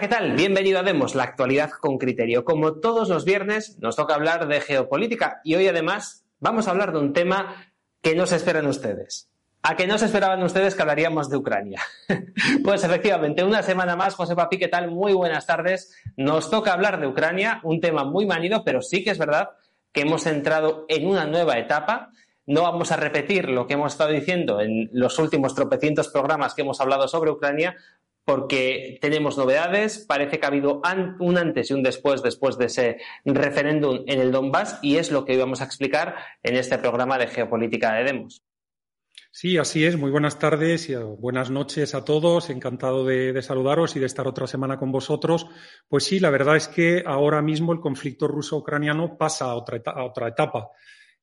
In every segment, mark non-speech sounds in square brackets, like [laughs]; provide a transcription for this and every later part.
¿Qué tal? Bienvenido a Demos, la actualidad con criterio. Como todos los viernes, nos toca hablar de geopolítica y hoy además vamos a hablar de un tema que no se esperan ustedes. ¿A que no se esperaban ustedes que hablaríamos de Ucrania? [laughs] pues efectivamente, una semana más, José Papi, ¿qué tal? Muy buenas tardes. Nos toca hablar de Ucrania, un tema muy manido, pero sí que es verdad que hemos entrado en una nueva etapa. No vamos a repetir lo que hemos estado diciendo en los últimos tropecientos programas que hemos hablado sobre Ucrania, porque tenemos novedades. Parece que ha habido un antes y un después después de ese referéndum en el Donbass y es lo que íbamos a explicar en este programa de geopolítica de Demos. Sí, así es. Muy buenas tardes y buenas noches a todos. Encantado de, de, saludaros y de estar otra semana con vosotros. Pues sí, la verdad es que ahora mismo el conflicto ruso-ucraniano pasa a otra, a otra etapa.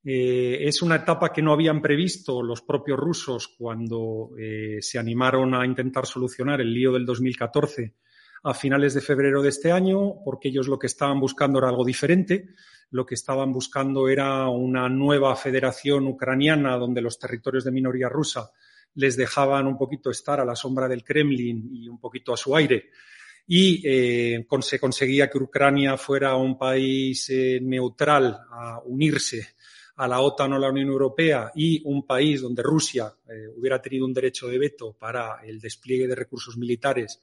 Eh, es una etapa que no habían previsto los propios rusos cuando eh, se animaron a intentar solucionar el lío del 2014 a finales de febrero de este año, porque ellos lo que estaban buscando era algo diferente. Lo que estaban buscando era una nueva federación ucraniana donde los territorios de minoría rusa les dejaban un poquito estar a la sombra del Kremlin y un poquito a su aire. Y eh, se conseguía que Ucrania fuera un país neutral a unirse a la OTAN o la Unión Europea y un país donde Rusia eh, hubiera tenido un derecho de veto para el despliegue de recursos militares,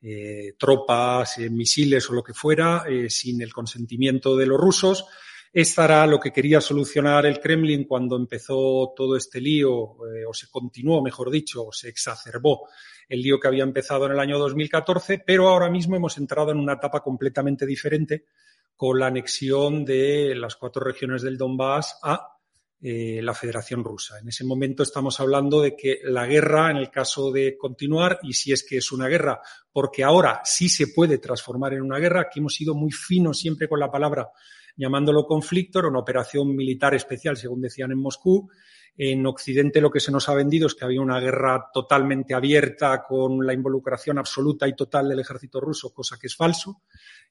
eh, tropas, eh, misiles o lo que fuera, sin el consentimiento de los rusos. Esta era lo que quería solucionar el Kremlin cuando empezó todo este lío, o se continuó, mejor dicho, o se exacerbó el lío que había empezado en el año 2014, pero ahora mismo hemos entrado en una etapa completamente diferente con la anexión de las cuatro regiones del Donbass a eh, la Federación Rusa. En ese momento estamos hablando de que la guerra, en el caso de continuar, y si es que es una guerra, porque ahora sí se puede transformar en una guerra, aquí hemos sido muy finos siempre con la palabra llamándolo conflicto, era una operación militar especial, según decían en Moscú. En Occidente lo que se nos ha vendido es que había una guerra totalmente abierta con la involucración absoluta y total del ejército ruso, cosa que es falso.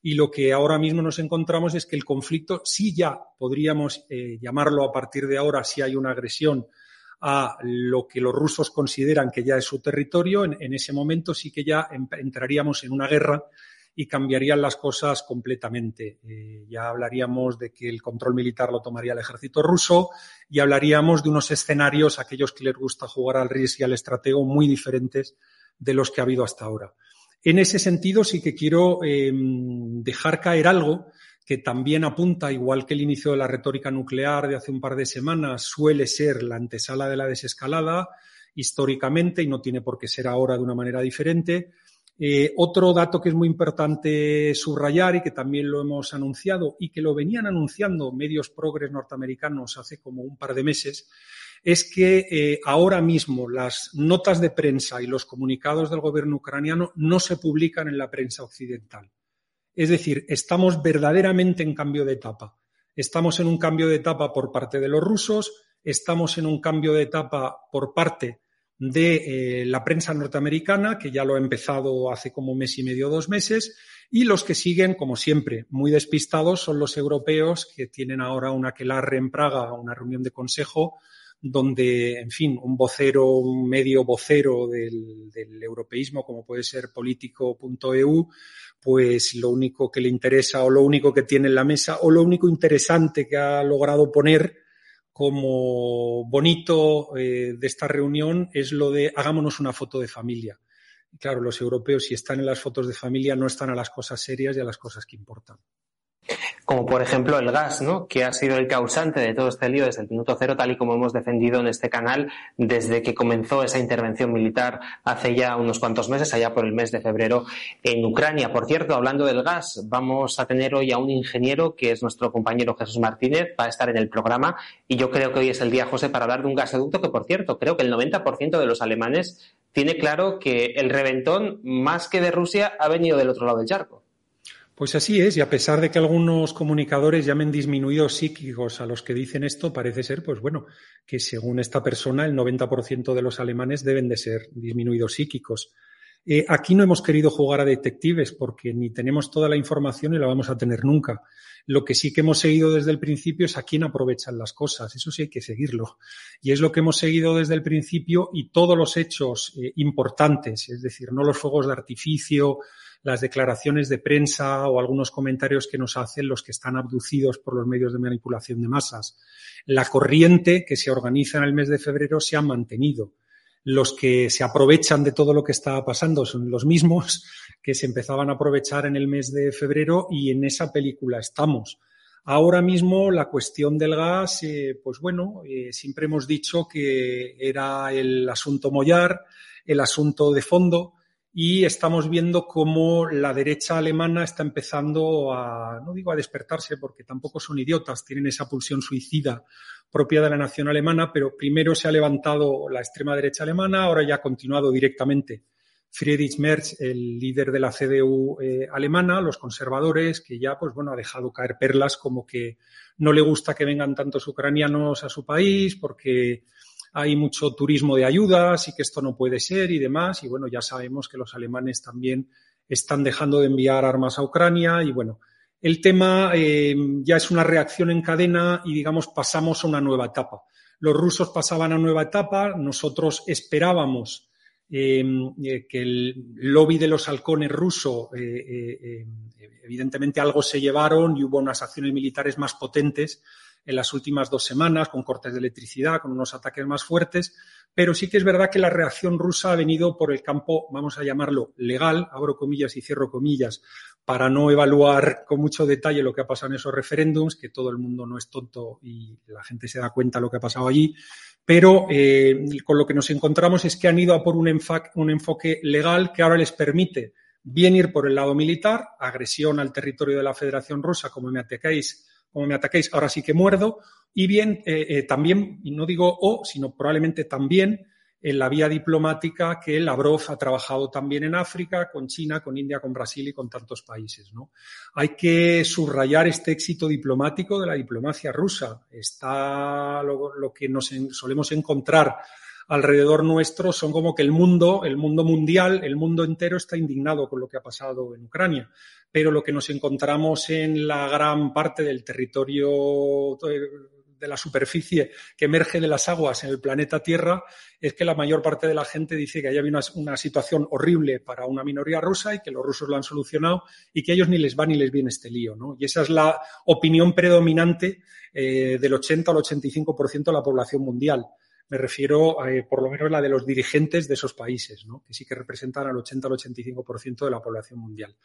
Y lo que ahora mismo nos encontramos es que el conflicto sí ya podríamos eh, llamarlo a partir de ahora si hay una agresión a lo que los rusos consideran que ya es su territorio, en, en ese momento sí que ya entraríamos en una guerra y cambiarían las cosas completamente. Eh, ya hablaríamos de que el control militar lo tomaría el ejército ruso y hablaríamos de unos escenarios, aquellos que les gusta jugar al RIS y al estratego, muy diferentes de los que ha habido hasta ahora. En ese sentido, sí que quiero eh, dejar caer algo que también apunta, igual que el inicio de la retórica nuclear de hace un par de semanas, suele ser la antesala de la desescalada históricamente y no tiene por qué ser ahora de una manera diferente. Eh, otro dato que es muy importante subrayar y que también lo hemos anunciado y que lo venían anunciando medios progres norteamericanos hace como un par de meses es que eh, ahora mismo las notas de prensa y los comunicados del gobierno ucraniano no se publican en la prensa occidental. Es decir, estamos verdaderamente en cambio de etapa. Estamos en un cambio de etapa por parte de los rusos, estamos en un cambio de etapa por parte de eh, la prensa norteamericana, que ya lo ha empezado hace como un mes y medio, dos meses, y los que siguen, como siempre, muy despistados son los europeos, que tienen ahora una aquelarre en Praga, una reunión de consejo, donde, en fin, un vocero, un medio vocero del, del europeísmo, como puede ser político.eu, pues lo único que le interesa o lo único que tiene en la mesa o lo único interesante que ha logrado poner como bonito eh, de esta reunión es lo de hagámonos una foto de familia. Claro, los europeos si están en las fotos de familia no están a las cosas serias y a las cosas que importan. Como por ejemplo el gas, ¿no? que ha sido el causante de todo este lío desde el minuto cero, tal y como hemos defendido en este canal desde que comenzó esa intervención militar hace ya unos cuantos meses, allá por el mes de febrero en Ucrania. Por cierto, hablando del gas, vamos a tener hoy a un ingeniero que es nuestro compañero Jesús Martínez, va a estar en el programa y yo creo que hoy es el día, José, para hablar de un gasoducto que, por cierto, creo que el 90% de los alemanes tiene claro que el reventón, más que de Rusia, ha venido del otro lado del charco. Pues así es, y a pesar de que algunos comunicadores llamen disminuidos psíquicos a los que dicen esto, parece ser, pues bueno, que según esta persona, el 90% de los alemanes deben de ser disminuidos psíquicos. Eh, aquí no hemos querido jugar a detectives porque ni tenemos toda la información y la vamos a tener nunca. Lo que sí que hemos seguido desde el principio es a quién aprovechan las cosas. Eso sí hay que seguirlo. Y es lo que hemos seguido desde el principio y todos los hechos eh, importantes, es decir, no los fuegos de artificio, las declaraciones de prensa o algunos comentarios que nos hacen los que están abducidos por los medios de manipulación de masas. La corriente que se organiza en el mes de febrero se ha mantenido. Los que se aprovechan de todo lo que está pasando son los mismos [laughs] que se empezaban a aprovechar en el mes de febrero y en esa película estamos. Ahora mismo la cuestión del gas, eh, pues bueno, eh, siempre hemos dicho que era el asunto Mollar, el asunto de fondo, y estamos viendo cómo la derecha alemana está empezando a, no digo a despertarse porque tampoco son idiotas, tienen esa pulsión suicida propia de la nación alemana, pero primero se ha levantado la extrema derecha alemana, ahora ya ha continuado directamente Friedrich Merz, el líder de la CDU eh, alemana, los conservadores, que ya pues bueno ha dejado caer perlas como que no le gusta que vengan tantos ucranianos a su país porque hay mucho turismo de ayudas y que esto no puede ser y demás. Y bueno, ya sabemos que los alemanes también están dejando de enviar armas a Ucrania y bueno, el tema eh, ya es una reacción en cadena y digamos pasamos a una nueva etapa. Los rusos pasaban a nueva etapa, nosotros esperábamos em, eh, que el lobby de los halcones ruso, eh, evidentemente algo se llevaron y hubo unas acciones militares más potentes en las últimas dos semanas, con cortes de electricidad, con unos ataques más fuertes, pero sí que es verdad que la reacción rusa ha venido por el campo, vamos a llamarlo legal, abro comillas y cierro comillas, para no evaluar con mucho detalle lo que ha pasado en esos referéndums, que todo el mundo no es tonto y la gente se da cuenta de lo que ha pasado allí, pero eh, con lo que nos encontramos es que han ido a por un, un enfoque legal que ahora les permite bien ir por el lado militar, agresión al territorio de la Federación Rusa, como me atacáis como me ataquéis, ahora sí que muerdo, y bien, eh, eh, también, y no digo o, sino probablemente también en la vía diplomática que Lavrov ha trabajado también en África, con China, con India, con Brasil y con tantos países. ¿no? Hay que subrayar este éxito diplomático de la diplomacia rusa. Está lo, que nos solemos encontrar alrededor nuestro son como que el mundo, el mundo mundial, el mundo entero está indignado con lo que ha pasado en Ucrania pero lo que nos encontramos en la gran parte del territorio de la superficie que emerge de las aguas en el planeta Tierra es que la mayor parte de la gente dice que haya habido una, situación horrible para una minoría rusa y que los rusos lo han solucionado y que a ellos ni les va ni les viene este lío. ¿no? Y esa es la opinión predominante eh, del 80 al 85% de la población mundial. Me refiero, eh, por lo menos, la de los dirigentes de esos países, ¿no? que sí que representan al 80 al 85% de la población mundial.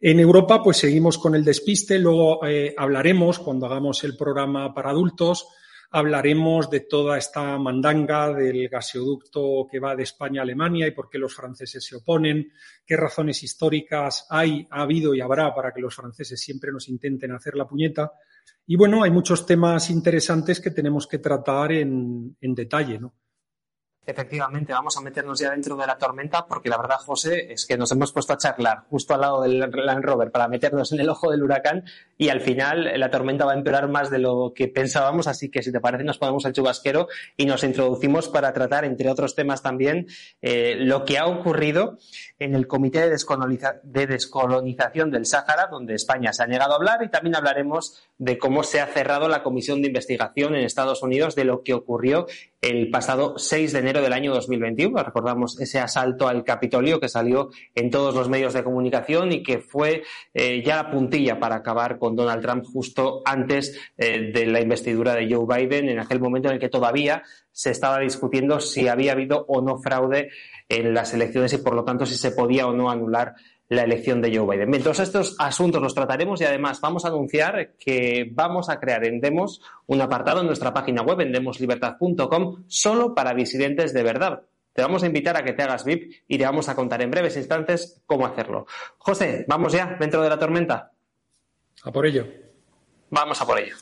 En Europa, pues seguimos con el despiste. Luego eh, hablaremos, cuando hagamos el programa para adultos, hablaremos de toda esta mandanga del gasoducto que va de España a Alemania y por qué los franceses se oponen, qué razones históricas hay, ha habido y habrá para que los franceses siempre nos intenten hacer la puñeta. Y bueno, hay muchos temas interesantes que tenemos que tratar en, detalle, ¿no? Efectivamente, vamos a meternos ya dentro de la tormenta porque la verdad, José, es que nos hemos puesto a charlar justo al lado del Land Rover para meternos en el ojo del huracán y al final la tormenta va a empeorar más de lo que pensábamos, así que si te parece nos ponemos al chubasquero y nos introducimos para tratar, entre otros temas también, eh, lo que ha ocurrido en el Comité de, de Descolonización del Sáhara, donde España se ha negado a hablar y también hablaremos de cómo se ha cerrado la comisión de investigación en Estados Unidos de lo que ocurrió el pasado 6 de enero del año 2021. Recordamos ese asalto al Capitolio que salió en todos los medios de comunicación y que fue eh, ya la puntilla para acabar con Donald Trump justo antes eh, de la investidura de Joe Biden, en aquel momento en el que todavía se estaba discutiendo si había habido o no fraude en las elecciones y por lo tanto si se podía o no anular la elección de Joe Biden. Bien, todos estos asuntos los trataremos y además vamos a anunciar que vamos a crear en Demos un apartado en nuestra página web en demoslibertad.com solo para disidentes de verdad. Te vamos a invitar a que te hagas VIP y te vamos a contar en breves instantes cómo hacerlo. José, vamos ya dentro de la tormenta. A por ello. Vamos a por ello.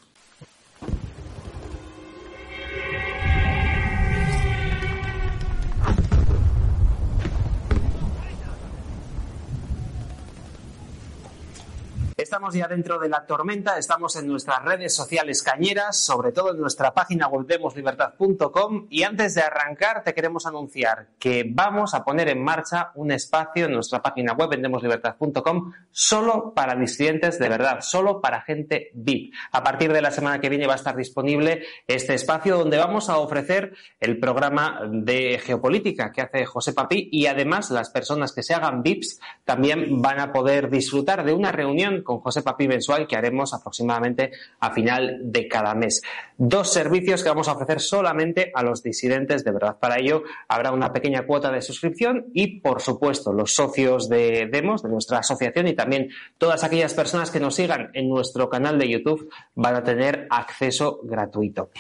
Estamos ya dentro de la tormenta, estamos en nuestras redes sociales cañeras, sobre todo en nuestra página web demoslibertad.com y antes de arrancar te queremos anunciar que vamos a poner en marcha un espacio en nuestra página web demoslibertad.com solo para disidentes de verdad, solo para gente VIP. A partir de la semana que viene va a estar disponible este espacio donde vamos a ofrecer el programa de geopolítica que hace José Papi y además las personas que se hagan VIPs también van a poder disfrutar de una reunión con José Papi mensual que haremos aproximadamente a final de cada mes. Dos servicios que vamos a ofrecer solamente a los disidentes de verdad. Para ello habrá una pequeña cuota de suscripción y, por supuesto, los socios de Demos, de nuestra asociación y también todas aquellas personas que nos sigan en nuestro canal de YouTube van a tener acceso gratuito.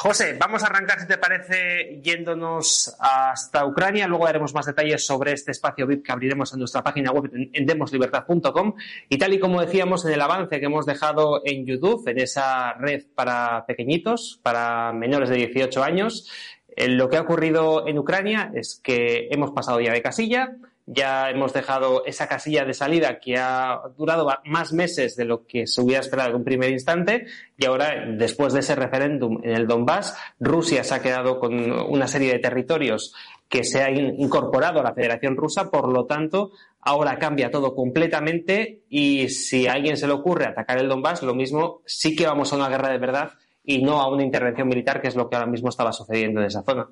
José, vamos a arrancar, si te parece, yéndonos hasta Ucrania. Luego daremos más detalles sobre este espacio VIP que abriremos en nuestra página web en demoslibertad.com. Y tal y como decíamos en el avance que hemos dejado en YouTube, en esa red para pequeñitos, para menores de 18 años, eh, lo que ha ocurrido en Ucrania es que hemos pasado ya de casilla, ya hemos dejado esa casilla de salida que ha durado más meses de lo que se hubiera esperado en un primer instante y ahora, después de ese referéndum en el Donbass, Rusia se ha quedado con una serie de territorios que se ha incorporado a la Federación Rusa, por lo tanto, ahora cambia todo completamente y si a alguien se le ocurre atacar el Donbass, lo mismo sí que vamos a una guerra de verdad y no a una intervención militar, que es lo que ahora mismo estaba sucediendo en esa zona.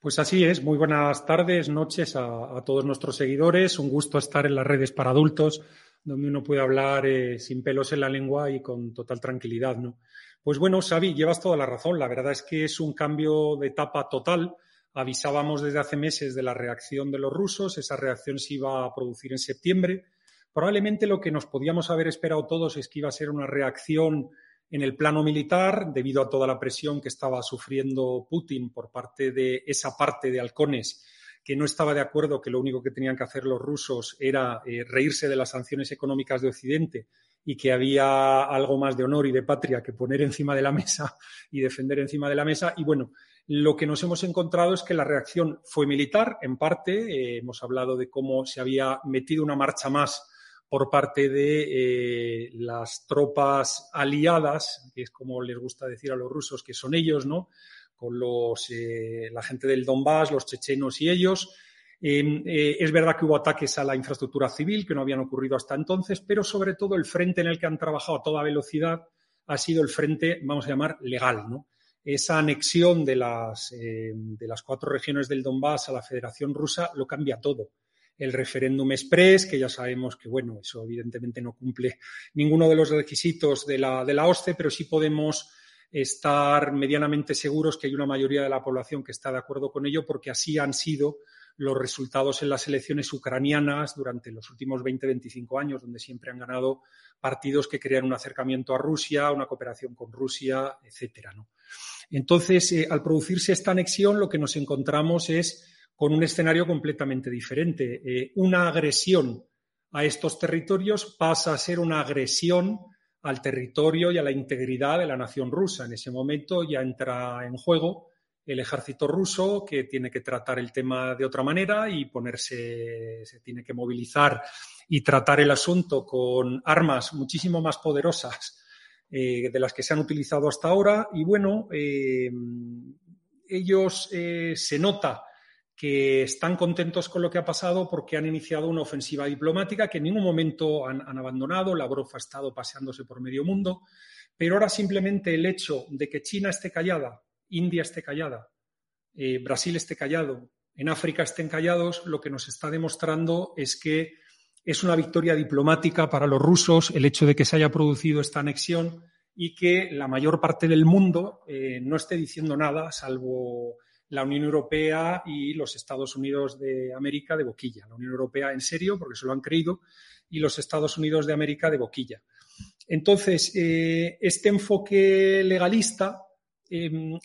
Pues así es. Muy buenas tardes, noches a, todos nuestros seguidores. Un gusto estar en las redes para adultos, donde uno puede hablar eh, sin pelos en la lengua y con total tranquilidad, ¿no? Pues bueno, Xavi, llevas toda la razón. La verdad es que es un cambio de etapa total. Avisábamos desde hace meses de la reacción de los rusos. Esa reacción se iba a producir en septiembre. Probablemente lo que nos podíamos haber esperado todos es que iba a ser una reacción en el plano militar, debido a toda la presión que estaba sufriendo Putin por parte de esa parte de halcones que no estaba de acuerdo que lo único que tenían que hacer los rusos era eh, reírse de las sanciones económicas de Occidente y que había algo más de honor y de patria que poner encima de la mesa y defender encima de la mesa. Y bueno, lo que nos hemos encontrado es que la reacción fue militar, en parte. Eh, hemos hablado de cómo se había metido una marcha más por parte de eh, las tropas aliadas, que es como les gusta decir a los rusos que son ellos, ¿no? Con los, eh, la gente del Donbass, los chechenos y ellos. Em, eh, es verdad que hubo ataques a la infraestructura civil que no habían ocurrido hasta entonces, pero sobre todo el frente en el que han trabajado a toda velocidad ha sido el frente, vamos a llamar, legal, ¿no? Esa anexión de las, de las cuatro regiones del Donbass a la Federación Rusa lo cambia todo el referéndum express, que ya sabemos que, bueno, eso evidentemente no cumple ninguno de los requisitos de la, de la OSCE, pero sí podemos estar medianamente seguros que hay una mayoría de la población que está de acuerdo con ello, porque así han sido los resultados en las elecciones ucranianas durante los últimos 20-25 años, donde siempre han ganado partidos que crean un acercamiento a Rusia, una cooperación con Rusia, etcétera. Entonces, eh, al producirse esta anexión, lo que nos encontramos es con un escenario completamente diferente. Eh, una agresión a estos territorios pasa a ser una agresión al territorio y a la integridad de la nación rusa. En ese momento ya entra en juego el ejército ruso que tiene que tratar el tema de otra manera y ponerse, se tiene que movilizar y tratar el asunto con armas muchísimo más poderosas eh, de las que se han utilizado hasta ahora. Y bueno, eh, ellos se nota que están contentos con lo que ha pasado porque han iniciado una ofensiva diplomática que en ningún momento han, abandonado. Lavrov ha estado paseándose por medio mundo, pero ahora simplemente el hecho de que China esté callada, India esté callada, eh, Brasil esté callado, en África estén callados, lo que nos está demostrando es que es una victoria diplomática para los rusos el hecho de que se haya producido esta anexión y que la mayor parte del mundo eh, no esté diciendo nada, salvo la Unión Europea y los Estados Unidos de América de boquilla. La Unión Europea en serio, porque se lo han creído, y los Estados Unidos de América de boquilla. Entonces, eh, este enfoque legalista em,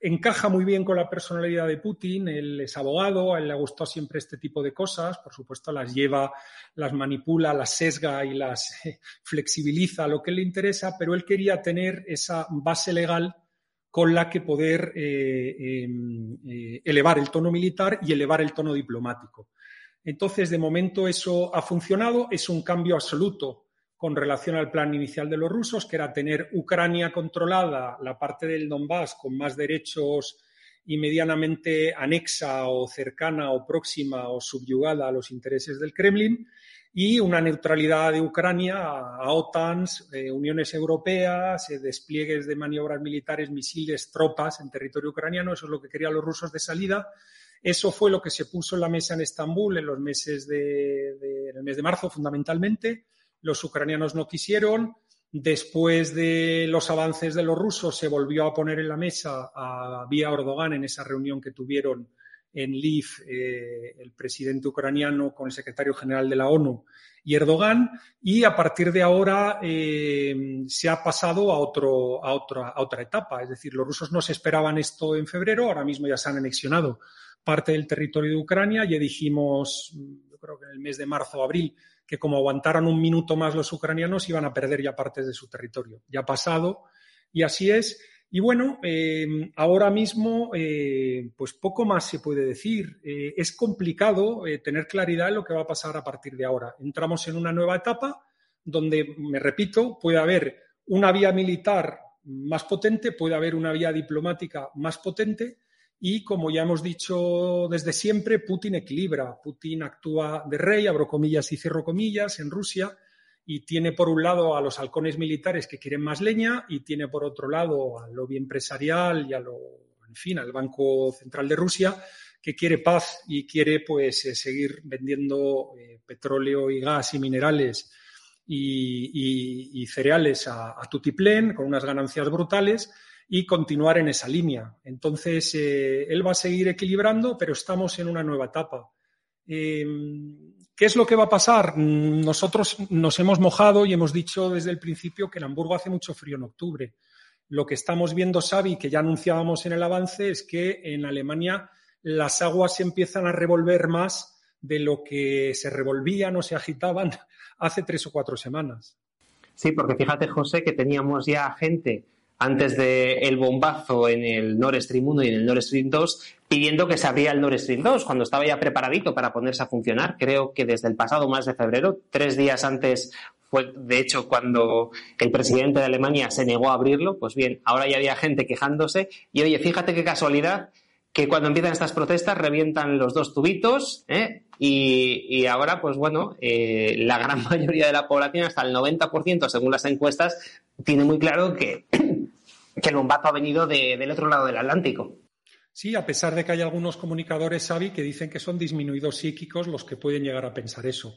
encaja muy bien con la personalidad de Putin. Él es abogado, a él le ha gustado siempre este tipo de cosas. Por supuesto, las lleva, las manipula, las sesga y las [laughs] flexibiliza lo que le interesa, pero él quería tener esa base legal con la que poder eh, em, eh, elevar el tono militar y elevar el tono diplomático. Entonces, de momento eso ha funcionado, es un cambio absoluto con relación al plan inicial de los rusos, que era tener Ucrania controlada, la parte del Donbass con más derechos y medianamente anexa o cercana o próxima o subyugada a los intereses del Kremlin, y una neutralidad de Ucrania a, OTANs, eh, uniones europeas, eh, despliegues de maniobras militares, misiles, tropas en territorio ucraniano. Eso es lo que querían los rusos de salida. Eso fue lo que se puso en la mesa en Estambul en los meses de, en el mes de marzo, fundamentalmente. Los ucranianos no quisieron. Después de los avances de los rusos, se volvió a poner en la mesa a vía Erdogan en esa reunión que tuvieron en Lviv eh, el presidente ucraniano con el secretario general de la ONU y Erdogan, y a partir de ahora eh, se ha pasado a, otro, a, otra, a otra etapa. Es decir, los rusos no se esperaban esto en febrero, ahora mismo ya se han anexionado parte del territorio de Ucrania. Ya dijimos, yo creo que en el mes de marzo o abril, que como aguantaran un minuto más los ucranianos iban a perder ya partes de su territorio. Ya ha pasado y así es. Y bueno, em, ahora mismo, eh, pues poco más se puede decir. Eh, es complicado eh, tener claridad en lo que va a pasar a partir de ahora. Entramos en una nueva etapa donde, me repito, puede haber una vía militar más potente, puede haber una vía diplomática más potente y, como ya hemos dicho desde siempre, Putin equilibra. Putin actúa de rey, abro comillas y cierro comillas, en Rusia y tiene por un lado a los halcones militares que quieren más leña y tiene por otro lado al lobby empresarial y a lo, en fin, al Banco Central de Rusia que quiere paz y quiere pues eh, seguir vendiendo eh, petróleo y gas y minerales y, cereales a, a, tutiplén con unas ganancias brutales y continuar en esa línea. Entonces, eh, él va a seguir equilibrando, pero estamos en una nueva etapa. ¿Qué es lo que va a pasar? Nosotros nos hemos mojado y hemos dicho desde el principio que en Hamburgo hace mucho frío en octubre. Lo que estamos viendo, Xavi, que ya anunciábamos en el avance, es que en Alemania las aguas se empiezan a revolver más de lo que se revolvían o se agitaban [laughs] hace tres o cuatro semanas. Sí, porque fíjate, José, que teníamos ya gente antes del bombazo en el Nord Stream 1 y en el Nord Stream 2, pidiendo que se abriera el Nord Stream 2, cuando estaba ya preparadito para ponerse a funcionar. Creo que desde el pasado mes de febrero, tres días antes fue, de hecho, cuando el presidente de Alemania se negó a abrirlo. Pues bien, ahora ya había gente quejándose. Y oye, fíjate qué casualidad que cuando empiezan estas protestas revientan los dos tubitos ¿eh? y, ahora, pues bueno, eh, la gran [laughs] mayoría de la población, hasta el 90% según las encuestas, tiene muy claro que que el bombazo ha venido del otro lado del Atlántico. Sí, a pesar de que hay algunos comunicadores, Xavi, que dicen que son disminuidos psíquicos los que pueden llegar a pensar eso.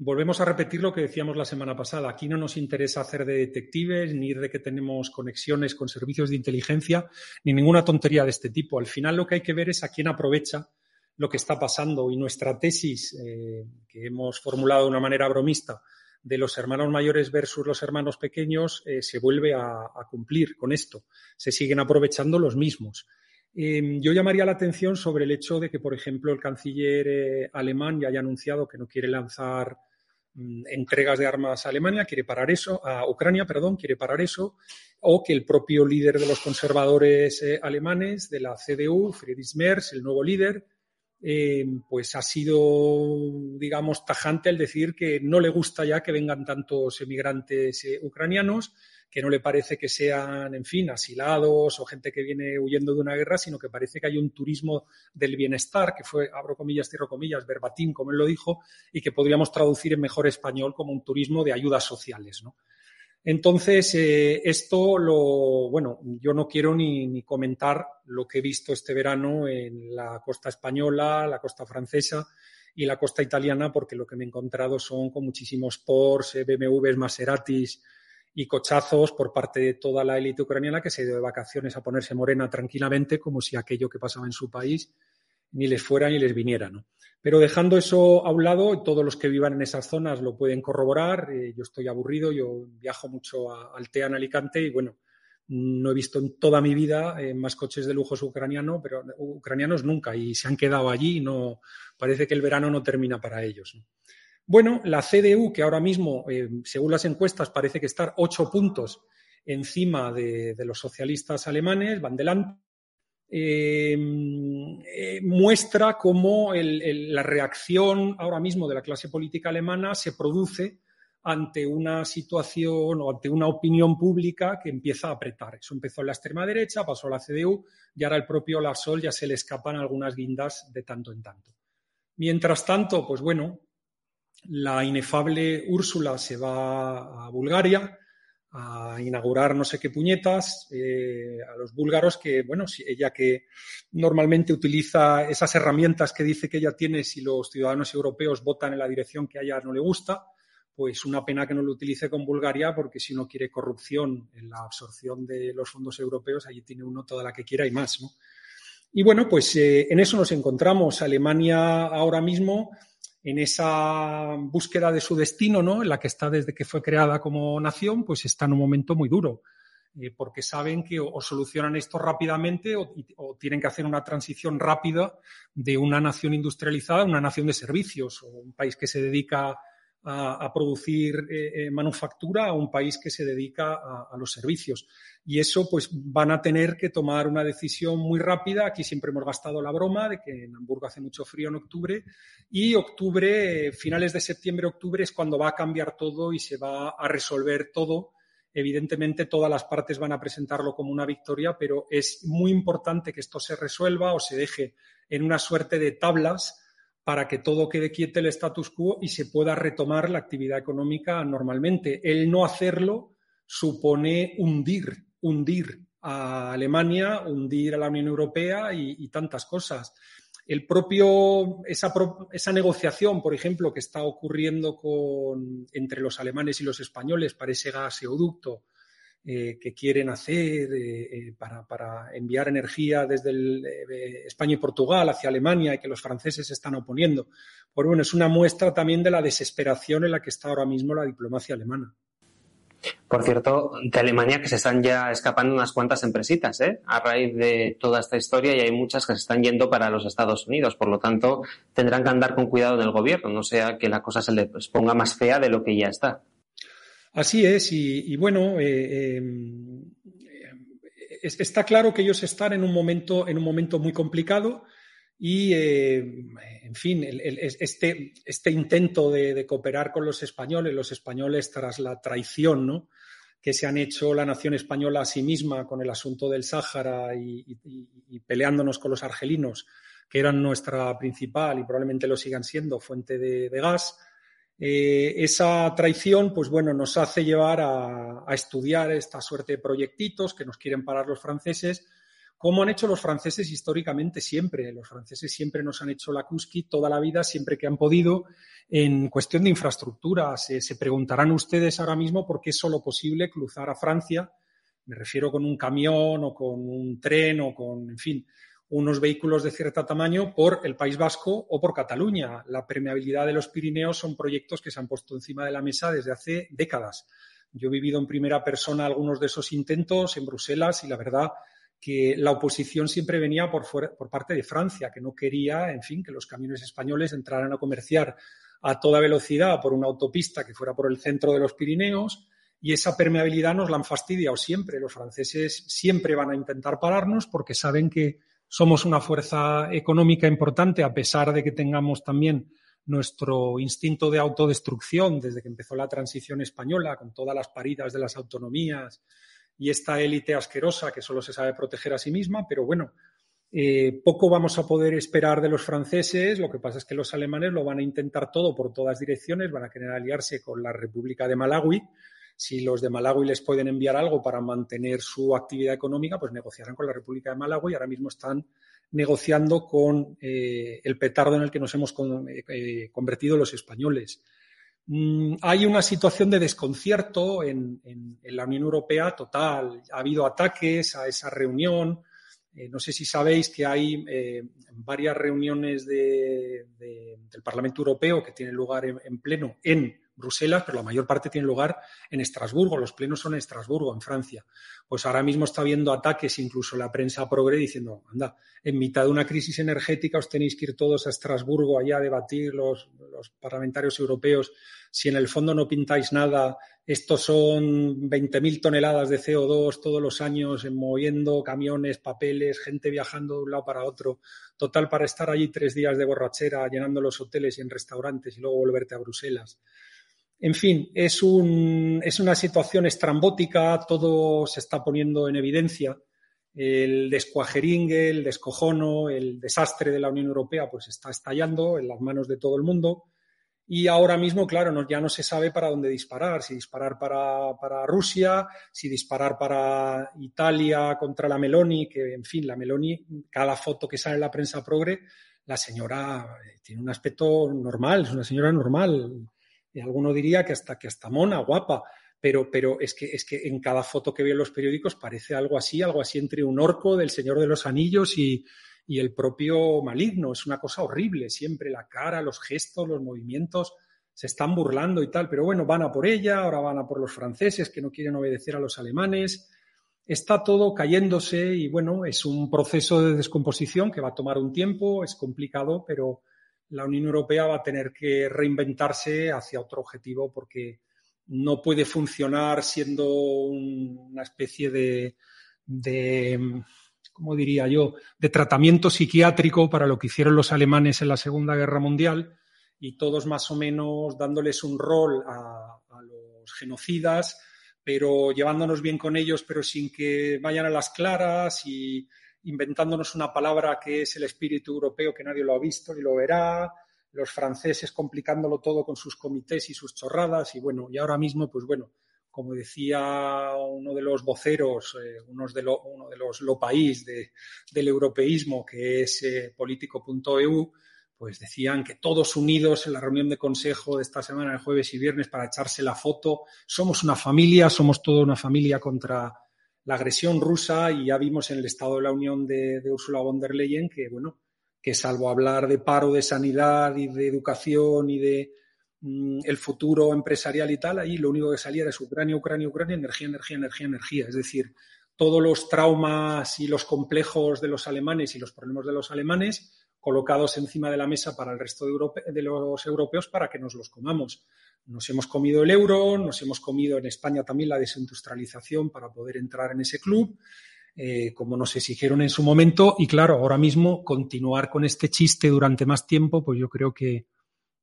Volvemos a repetir lo que decíamos la semana pasada. Aquí no nos interesa hacer de detectives, ni de que tenemos conexiones con servicios de inteligencia, ni ninguna tontería de este tipo. Al final lo que hay que ver es a quién aprovecha lo que está pasando. Y nuestra tesis, eh, que hemos formulado de una manera bromista, de los hermanos mayores versus los hermanos pequeños eh, se vuelve a, cumplir con esto. Se siguen aprovechando los mismos. Em, yo llamaría la atención sobre el hecho de que, por ejemplo, el canciller eh, alemán ya haya anunciado que no quiere lanzar mm, entregas de armas a Alemania, quiere parar eso, a Ucrania, perdón, quiere parar eso, o que el propio líder de los conservadores eh, alemanes, de la CDU, Friedrich Merz, el nuevo líder, eh, pues ha sido, digamos, tajante el decir que no le gusta ya que vengan tantos emigrantes eh, ucranianos, que no le parece que sean, en fin, asilados o gente que viene huyendo de una guerra, sino que parece que hay un turismo del bienestar, que fue, abro comillas, cierro comillas, verbatim, como él lo dijo, y que podríamos traducir en mejor español como un turismo de ayudas sociales, ¿no? Entonces, eh, esto lo, bueno, yo no quiero ni, comentar lo que he visto este verano en la costa española, la costa francesa y la costa italiana, porque lo que me he encontrado son con muchísimos Porsche, BMWs, Maseratis y cochazos por parte de toda la élite ucraniana que se dio de vacaciones a ponerse morena tranquilamente, como si aquello que pasaba en su país ni les fuera ni les viniera. ¿no? Pero dejando eso a un lado, todos los que vivan en esas zonas lo pueden corroborar. Eh, yo estoy aburrido, yo viajo mucho a, al TEA en Alicante y bueno, no he visto en toda mi vida eh, más coches de lujos ucraniano, pero ucranianos nunca y se han quedado allí no parece que el verano no termina para ellos. Bueno, la CDU, que ahora mismo, eh, según las encuestas, parece que está ocho puntos encima de, los socialistas alemanes, van delante, eh, muestra cómo la reacción ahora mismo de la clase política alemana se produce ante una situación o ante una opinión pública que empieza a apretar. Eso empezó en la extrema derecha, pasó a la CDU y ahora el propio Sol ya se le escapan algunas guindas de tanto en tanto. Mientras tanto, pues bueno, la inefable Úrsula se va a Bulgaria a inaugurar no sé qué puñetas eh, a los búlgaros que, bueno, si ella que normalmente utiliza esas herramientas que dice que ella tiene si los ciudadanos europeos votan en la dirección que a ella no le gusta, pues una pena que no lo utilice con Bulgaria, porque si uno quiere corrupción en la absorción de los fondos europeos, allí tiene uno toda la que quiera y más, ¿no? Y bueno, pues eh, en eso nos encontramos. Alemania ahora mismo, en esa búsqueda de su destino, ¿no? En la que está desde que fue creada como nación, pues está en un momento muy duro. Eh, porque saben que o, solucionan esto rápidamente o, o, tienen que hacer una transición rápida de una nación industrializada a una nación de servicios, o un país que se dedica a, producir eh, eh, manufactura a un país que se dedica a, los servicios. Y eso, pues, van a tener que tomar una decisión muy rápida. Aquí siempre hemos gastado la broma de que en Hamburgo hace mucho frío en octubre y octubre, finales de septiembre, octubre es cuando va a cambiar todo y se va a resolver todo. Evidentemente, todas las partes van a presentarlo como una victoria, pero es muy importante que esto se resuelva o se deje en una suerte de tablas para que todo quede quieto el status quo y se pueda retomar la actividad económica normalmente. El no hacerlo supone hundir, hundir a Alemania, hundir a la Unión Europea y, tantas cosas. El propio, esa, esa, negociación, por ejemplo, que está ocurriendo con, entre los alemanes y los españoles para ese gaseoducto eh, que quieren hacer eh, eh, para, enviar energía desde España y Portugal hacia Alemania y que los franceses están oponiendo. Pues bueno, es una muestra también de la desesperación en la que está ahora mismo la diplomacia alemana. Por cierto, de Alemania que se están ya escapando unas cuantas empresitas, A raíz de toda esta historia y hay muchas que se están yendo para los Estados Unidos. Por lo tanto, tendrán que andar con cuidado en el gobierno, no sea que la cosa se les ponga más fea de lo que ya está. Así es, y, bueno, eh, eh, está claro que ellos están en un momento, en un momento muy complicado y, eh, en fin, este, este, intento de, cooperar con los españoles, los españoles tras la traición ¿no? que se han hecho la nación española a sí misma con el asunto del Sáhara y peleándonos con los argelinos, que eran nuestra principal y probablemente lo sigan siendo fuente de gas eh, esa traición, pues bueno, nos hace llevar a, estudiar esta suerte de proyectitos que nos quieren parar los franceses, como han hecho los franceses históricamente siempre. Los franceses siempre nos han hecho la cusqui toda la vida, siempre que han podido, en cuestión de infraestructura. Se, se preguntarán ustedes ahora mismo por qué es solo posible cruzar a Francia, me refiero con un camión o con un tren o con, en fin, unos vehículos de cierto tamaño por el País Vasco o por Cataluña. La permeabilidad de los Pirineos son proyectos que se han puesto encima de la mesa desde hace décadas. Yo he vivido en primera persona algunos de esos intentos en Bruselas y la verdad que la oposición siempre venía por, por parte de Francia, que no quería, en fin, que los camiones españoles entraran a comerciar a toda velocidad por una autopista que fuera por el centro de los Pirineos y esa permeabilidad nos la han fastidiado siempre. Los franceses siempre van a intentar pararnos porque saben que somos una fuerza económica importante, a pesar de que tengamos también nuestro instinto de autodestrucción desde que empezó la transición española, con todas las paridas de las autonomías y esta élite asquerosa que solo se sabe proteger a sí misma, pero bueno, eh, poco vamos a poder esperar de los franceses, lo que pasa es que los alemanes lo van a intentar todo por todas direcciones, van a querer aliarse con la República de Malawi, si los de Malawi les pueden enviar algo para mantener su actividad económica, pues negociarán con la República de Malawi y ahora mismo están negociando con eh, el petardo en el que nos hemos eh, convertido los españoles. Mm, hay una situación de desconcierto en, la Unión Europea total. Ha habido ataques a esa reunión. Eh, no sé si sabéis que hay varias reuniones del Parlamento Europeo que tienen lugar en pleno en Bruselas, pero la mayor parte tiene lugar en Estrasburgo. Los plenos son en Estrasburgo, en Francia. Pues ahora mismo está habiendo ataques, incluso la prensa progre, diciendo, anda, en mitad de una crisis energética os tenéis que ir todos a Estrasburgo allá a debatir los, parlamentarios europeos. Si en el fondo no pintáis nada, estos son 20.000 toneladas de CO2 todos los años, moviendo camiones, papeles, gente viajando de un lado para otro. Total, para estar allí tres días de borrachera, llenando los hoteles y en restaurantes y luego volverte a Bruselas. En fin, es, una situación estrambótica, todo se está poniendo en evidencia. El descuajeringue, el descojono, el desastre de la Unión Europea, pues está estallando en las manos de todo el mundo. Y ahora mismo, claro, ya no se sabe para dónde disparar, si disparar para, para, Rusia, si disparar para Italia contra la Meloni, que en fin, la Meloni, cada foto que sale en la prensa progre, la señora eh, tiene un aspecto normal, es una señora normal, y alguno diría que hasta, que hasta mona, guapa, pero, pero es, que, es que en cada foto que veo en los periódicos parece algo así, algo así entre un orco del Señor de los Anillos y, y el propio maligno. Es una cosa horrible, siempre la cara, los gestos, los movimientos se están burlando y tal, pero bueno, van a por ella, ahora van a por los franceses que no quieren obedecer a los alemanes. Está todo cayéndose y bueno, es un proceso de descomposición que va a tomar un tiempo, es complicado, pero, la Unión Europea va a tener que reinventarse hacia otro objetivo porque no puede funcionar siendo una especie de, ¿cómo diría yo?, de tratamiento psiquiátrico para lo que hicieron los alemanes en la Segunda Guerra Mundial y todos más o menos dándoles un rol a los genocidas, pero llevándonos bien con ellos, pero sin que vayan a las claras y inventándonos una palabra que es el espíritu europeo que nadie lo ha visto ni lo verá, los franceses complicándolo todo con sus comités y sus chorradas y bueno, y ahora mismo, pues bueno, como decía uno de los voceros, eh, uno de los lo país del europeísmo, que es eh, político.eu, pues decían que todos unidos en la reunión de consejo de esta semana, el jueves y viernes, para echarse la foto, somos una familia, somos toda una familia contra, la agresión rusa y ya vimos en el Estado de la Unión de, Ursula von der Leyen que, bueno, que salvo hablar de paro de sanidad y de educación y de mm, el futuro empresarial y tal, ahí lo único que salía era Ucrania, Ucrania, Ucrania, energía, energía, energía, energía. Es decir, todos los traumas y los complejos de los alemanes y los problemas de los alemanes colocados encima de la mesa para el resto de, de los europeos para que nos los comamos. Nos hemos comido el euro, nos hemos comido en España también la desindustrialización para poder entrar en ese club, eh, como nos exigieron en su momento. Y claro, ahora mismo continuar con este chiste durante más tiempo, pues yo creo que,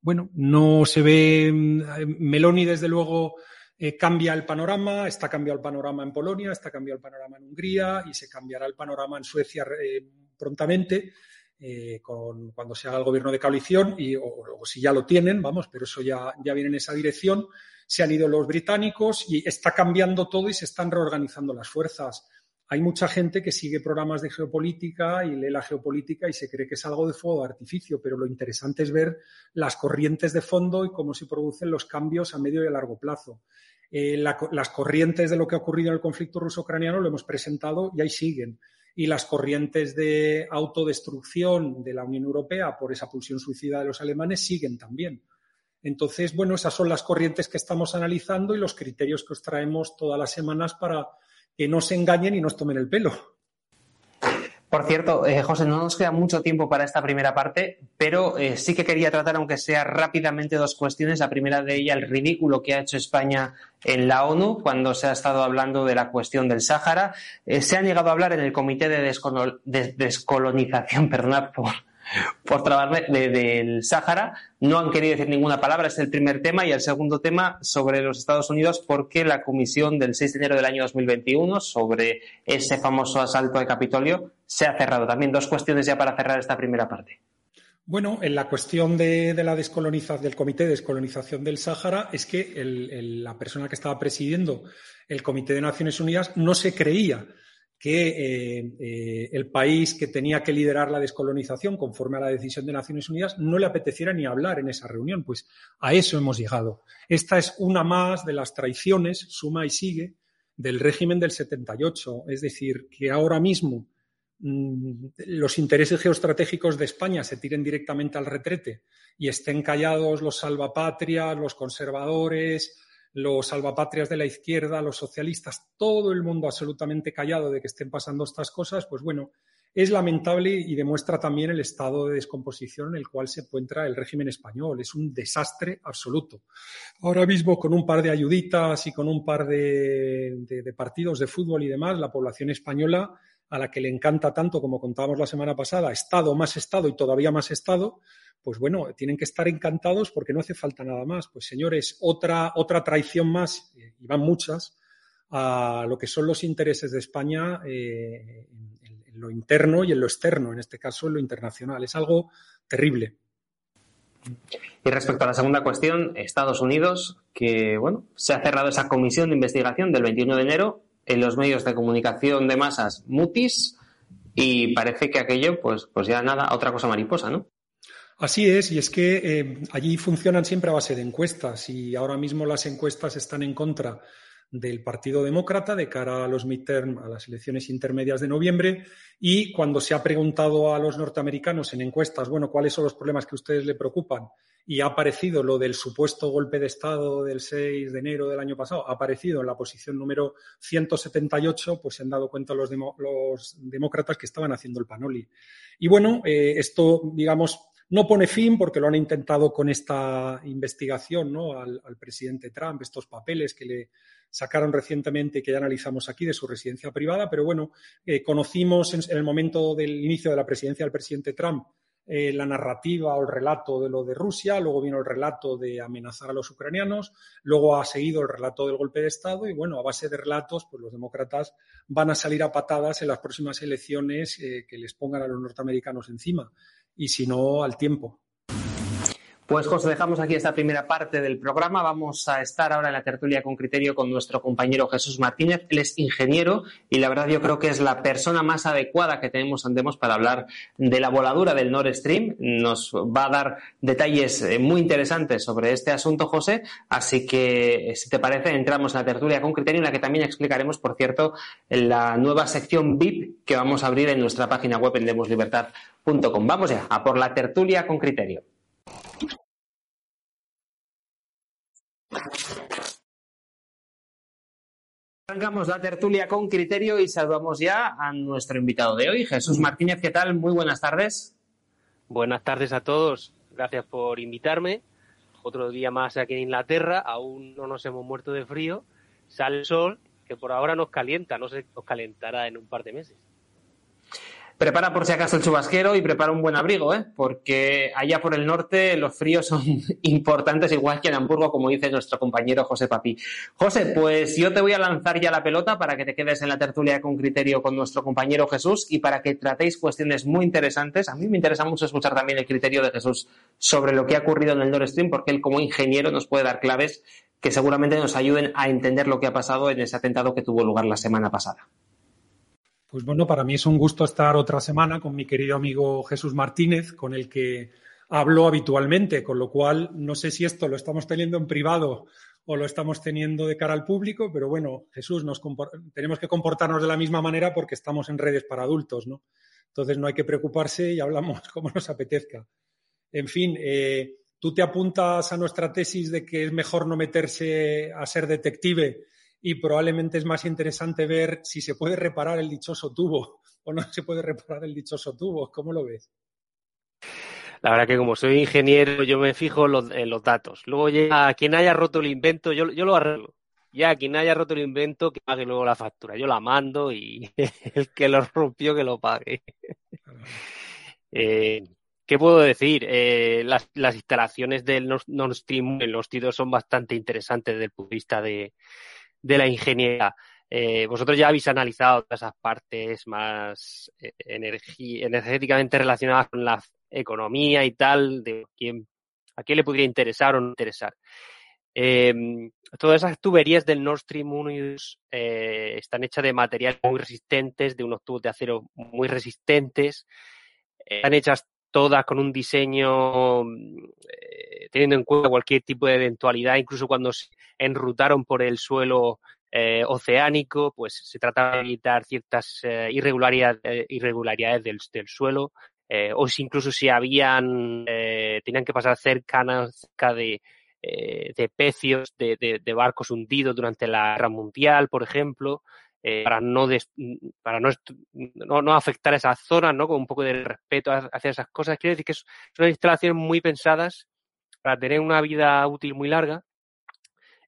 bueno, no se ve. Mm, Meloni, desde luego, eh, cambia el panorama, está cambiado el panorama en Polonia, está cambiado el panorama en Hungría y se cambiará el panorama en Suecia eh, prontamente. Eh, con, cuando se haga el gobierno de coalición, y, o, si ya lo tienen, vamos, pero eso ya, ya viene en esa dirección. Se han ido los británicos y está cambiando todo y se están reorganizando las fuerzas. Hay mucha gente que sigue programas de geopolítica y lee la geopolítica y se cree que es algo de fuego de artificio, pero lo interesante es ver las corrientes de fondo y cómo se producen los cambios a medio y a largo plazo. Eh, las corrientes de lo que ha ocurrido en el conflicto ruso-ucraniano lo hemos presentado y ahí siguen y las corrientes de autodestrucción de la Unión Europea por esa pulsión suicida de los alemanes siguen también. Entonces, bueno, esas son las corrientes que estamos analizando y los criterios que os traemos todas las semanas para que no se engañen y nos tomen el pelo. Por cierto, eh, José, no nos queda mucho tiempo para esta primera parte, pero eh, sí que quería tratar, aunque sea rápidamente, dos cuestiones. La primera de ellas, el ridículo que ha hecho España en la ONU cuando se ha estado hablando de la cuestión del Sáhara. Eh, se ha llegado a hablar en el Comité de, Descolonización, [laughs] perdón, por, por trabajar del Sáhara. No han querido decir ninguna palabra, es el primer tema. Y el segundo tema sobre los Estados Unidos, porque la comisión del 6 de enero del año 2021 sobre ese famoso asalto de Capitolio se ha cerrado. También dos cuestiones ya para cerrar esta primera parte. Bueno, en la cuestión de, la descolonización del Comité de Descolonización del Sáhara es que la persona que estaba presidiendo el Comité de Naciones Unidas no se creía que eh, eh, el país que tenía que liderar la descolonización conforme a la decisión de Naciones Unidas no le apeteciera ni hablar en esa reunión. Pues a eso hemos llegado. Esta es una más de las traiciones, suma y sigue, del régimen del 78. Es decir, que ahora mismo mm, los intereses geoestratégicos de España se tiren directamente al retrete y estén callados los salvapatrias, los conservadores, los salvapatrias de la izquierda, los socialistas, todo el mundo absolutamente callado de que estén pasando estas cosas, pues bueno, es lamentable y demuestra también el estado de descomposición en el cual se encuentra el régimen español. Es un desastre absoluto. Ahora mismo, con un par de ayuditas y con un par de, partidos de fútbol y demás, la población española, a la que le encanta tanto, como contábamos la semana pasada, Estado más Estado y todavía más Estado, pues bueno, tienen que estar encantados porque no hace falta nada más. Pues señores, otra, otra traición más, eh, y van muchas, a lo que son los intereses de España eh, en, en, lo interno y en lo externo, en este caso en lo internacional. Es algo terrible. Y respecto a la segunda cuestión, Estados Unidos, que bueno, se ha cerrado esa comisión de investigación del 21 de enero en los medios de comunicación de masas mutis y parece que aquello, pues, pues ya nada, otra cosa mariposa, ¿no? Así es, y es que eh, allí funcionan siempre a base de encuestas y ahora mismo las encuestas están en contra del Partido Demócrata de cara a los midterm, a las elecciones intermedias de noviembre. Y cuando se ha preguntado a los norteamericanos en encuestas, bueno, cuáles son los problemas que a ustedes le preocupan, y ha aparecido lo del supuesto golpe de Estado del 6 de enero del año pasado, ha aparecido en la posición número 178, pues se han dado cuenta los, los demócratas que estaban haciendo el panoli. Y bueno, eh, esto, digamos, no pone fin porque lo han intentado con esta investigación ¿no? al, presidente Trump, estos papeles que le sacaron recientemente que ya analizamos aquí de su residencia privada, pero bueno, eh, conocimos en, en, el momento del inicio de la presidencia del presidente Trump eh, la narrativa o el relato de lo de Rusia, luego vino el relato de amenazar a los ucranianos, luego ha seguido el relato del golpe de Estado y bueno, a base de relatos, pues los demócratas van a salir a patadas en las próximas elecciones eh, que les pongan a los norteamericanos encima y si no, al tiempo. Pues José, dejamos aquí esta primera parte del programa. Vamos a estar ahora en la tertulia con criterio con nuestro compañero Jesús Martínez. Él es ingeniero y la verdad yo creo que es la persona más adecuada que tenemos andemos para hablar de la voladura del Nord Stream. Nos va a dar detalles eh, muy interesantes sobre este asunto, José. Así que, si te parece, entramos en la tertulia con criterio en la que también explicaremos, por cierto, la nueva sección VIP que vamos a abrir en nuestra página web en demoslibertad.com. Vamos ya a por la tertulia con criterio. Arrancamos la tertulia con criterio y saludamos ya a nuestro invitado de hoy, Jesús Martínez. ¿Qué tal? Muy buenas tardes. Buenas tardes a todos. Gracias por invitarme. Otro día más aquí en Inglaterra. Aún no nos hemos muerto de frío. Sale el sol, que por ahora nos calienta. No se nos calentará en un par de meses prepara por si acaso el chubasquero y prepara un buen abrigo, ¿eh? porque allá por el norte los fríos son [laughs] importantes, igual que en Hamburgo, como dice nuestro compañero José Papi. José, pues yo te voy a lanzar ya la pelota para que te quedes en la tertulia con criterio con nuestro compañero Jesús y para que tratéis cuestiones muy interesantes. A mí me interesa mucho escuchar también el criterio de Jesús sobre lo que ha ocurrido en el Nord Stream, porque él como ingeniero nos puede dar claves que seguramente nos ayuden a entender lo que ha pasado en ese atentado que tuvo lugar la semana pasada. Pues bueno, para mí es un gusto estar otra semana con mi querido amigo Jesús Martínez, con el que hablo habitualmente, con lo cual no sé si esto lo estamos teniendo en privado o lo estamos teniendo de cara al público, pero bueno, Jesús, nos tenemos que comportarnos de la misma manera porque estamos en redes para adultos, ¿no? Entonces no hay que preocuparse y hablamos [laughs] como nos apetezca. En fin, eh, tú te apuntas a nuestra tesis de que es mejor no meterse a ser detective y probablemente es más interesante ver si se puede reparar el dichoso tubo o no se puede reparar el dichoso tubo. ¿Cómo lo ves? La verdad que como soy ingeniero yo me fijo en los, en los datos. Luego ya quien haya roto el invento yo, yo lo arreglo. Ya quien haya roto el invento que pague luego la factura. Yo la mando y [laughs] el que lo rompió que lo pague. eh, ¿Qué puedo decir? Eh, las, las, instalaciones del Nord Stream en los tiros son bastante interesantes desde el punto de vista de, de la ingeniería. Eh, vosotros ya habéis analizado esas partes más eh, energéticamente relacionadas con la economía y tal, de quién, a quién le podría interesar o no interesar. Em, todas esas tuberías del Nord Stream 1 y 2 eh, están hechas de materiales muy resistentes, de unos tubos de acero muy resistentes. están hechas todas con un diseño eh, teniendo en cuenta cualquier tipo de eventualidad, incluso cuando se enrutaron por el suelo eh, oceánico, pues se trataba de evitar ciertas irregularidades, irregularidades del, suelo, o si incluso si habían, tenían que pasar cerca, cerca de eh, de pecios de, barcos hundidos durante la guerra mundial, por ejemplo, eh, para, no, para no, no, afectar esas zonas, ¿no? Con un poco de respeto hacia esas cosas. Quiere decir que son instalaciones muy pensadas para tener una vida útil muy larga.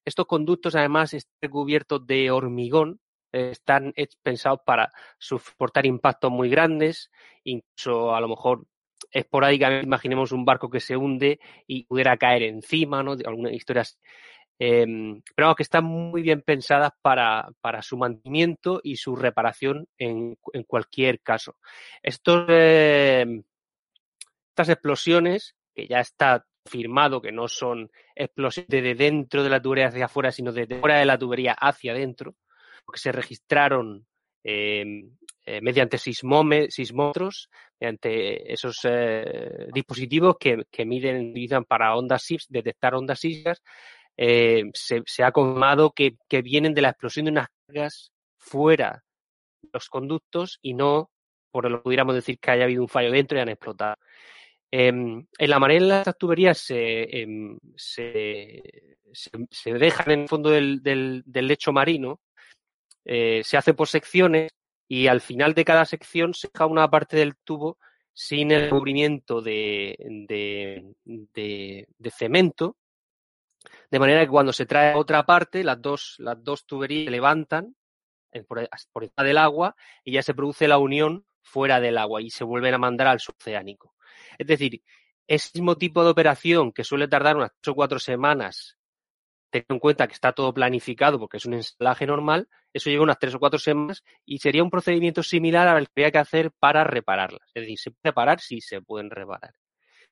Estos conductos, además, están cubiertos de hormigón, están pensados para soportar impactos muy grandes, incluso a lo mejor esporádicamente imaginemos un barco que se hunde y pudiera caer encima, ¿no? Algunas historias. Eh, pero que están muy bien pensadas para, para, su mantenimiento y su reparación en, en cualquier caso. Estos, eh, estas explosiones, que ya está firmado que no son explosiones de dentro de la tubería hacia afuera, sino de fuera de la tubería hacia adentro, que se registraron eh, eh, mediante sismómetros, mediante esos eh, dispositivos que, que, miden, utilizan para ondas SIPS, detectar ondas sísmicas, eh, se, ha confirmado que, vienen de la explosión de unas cargas fuera de los conductos y no, por lo que pudiéramos decir que haya habido un fallo dentro y han explotado. Em, en la manera en las tuberías se, em, se, dejan en el fondo del, lecho marino, se hace por secciones y al final de cada sección se deja una parte del tubo sin el cubrimiento de, de, cemento, de manera que cuando se trae otra parte, las dos, las dos tuberías se levantan por, por encima del agua y ya se produce la unión fuera del agua y se vuelven a mandar al suboceánico. Es decir, ese mismo tipo de operación que suele tardar unas ocho o cuatro semanas teniendo en cuenta que está todo planificado porque es un ensalaje normal, eso lleva unas tres o cuatro semanas y sería un procedimiento similar al que había que hacer para repararlas. Es decir, ¿se puede reparar? Sí, se pueden reparar.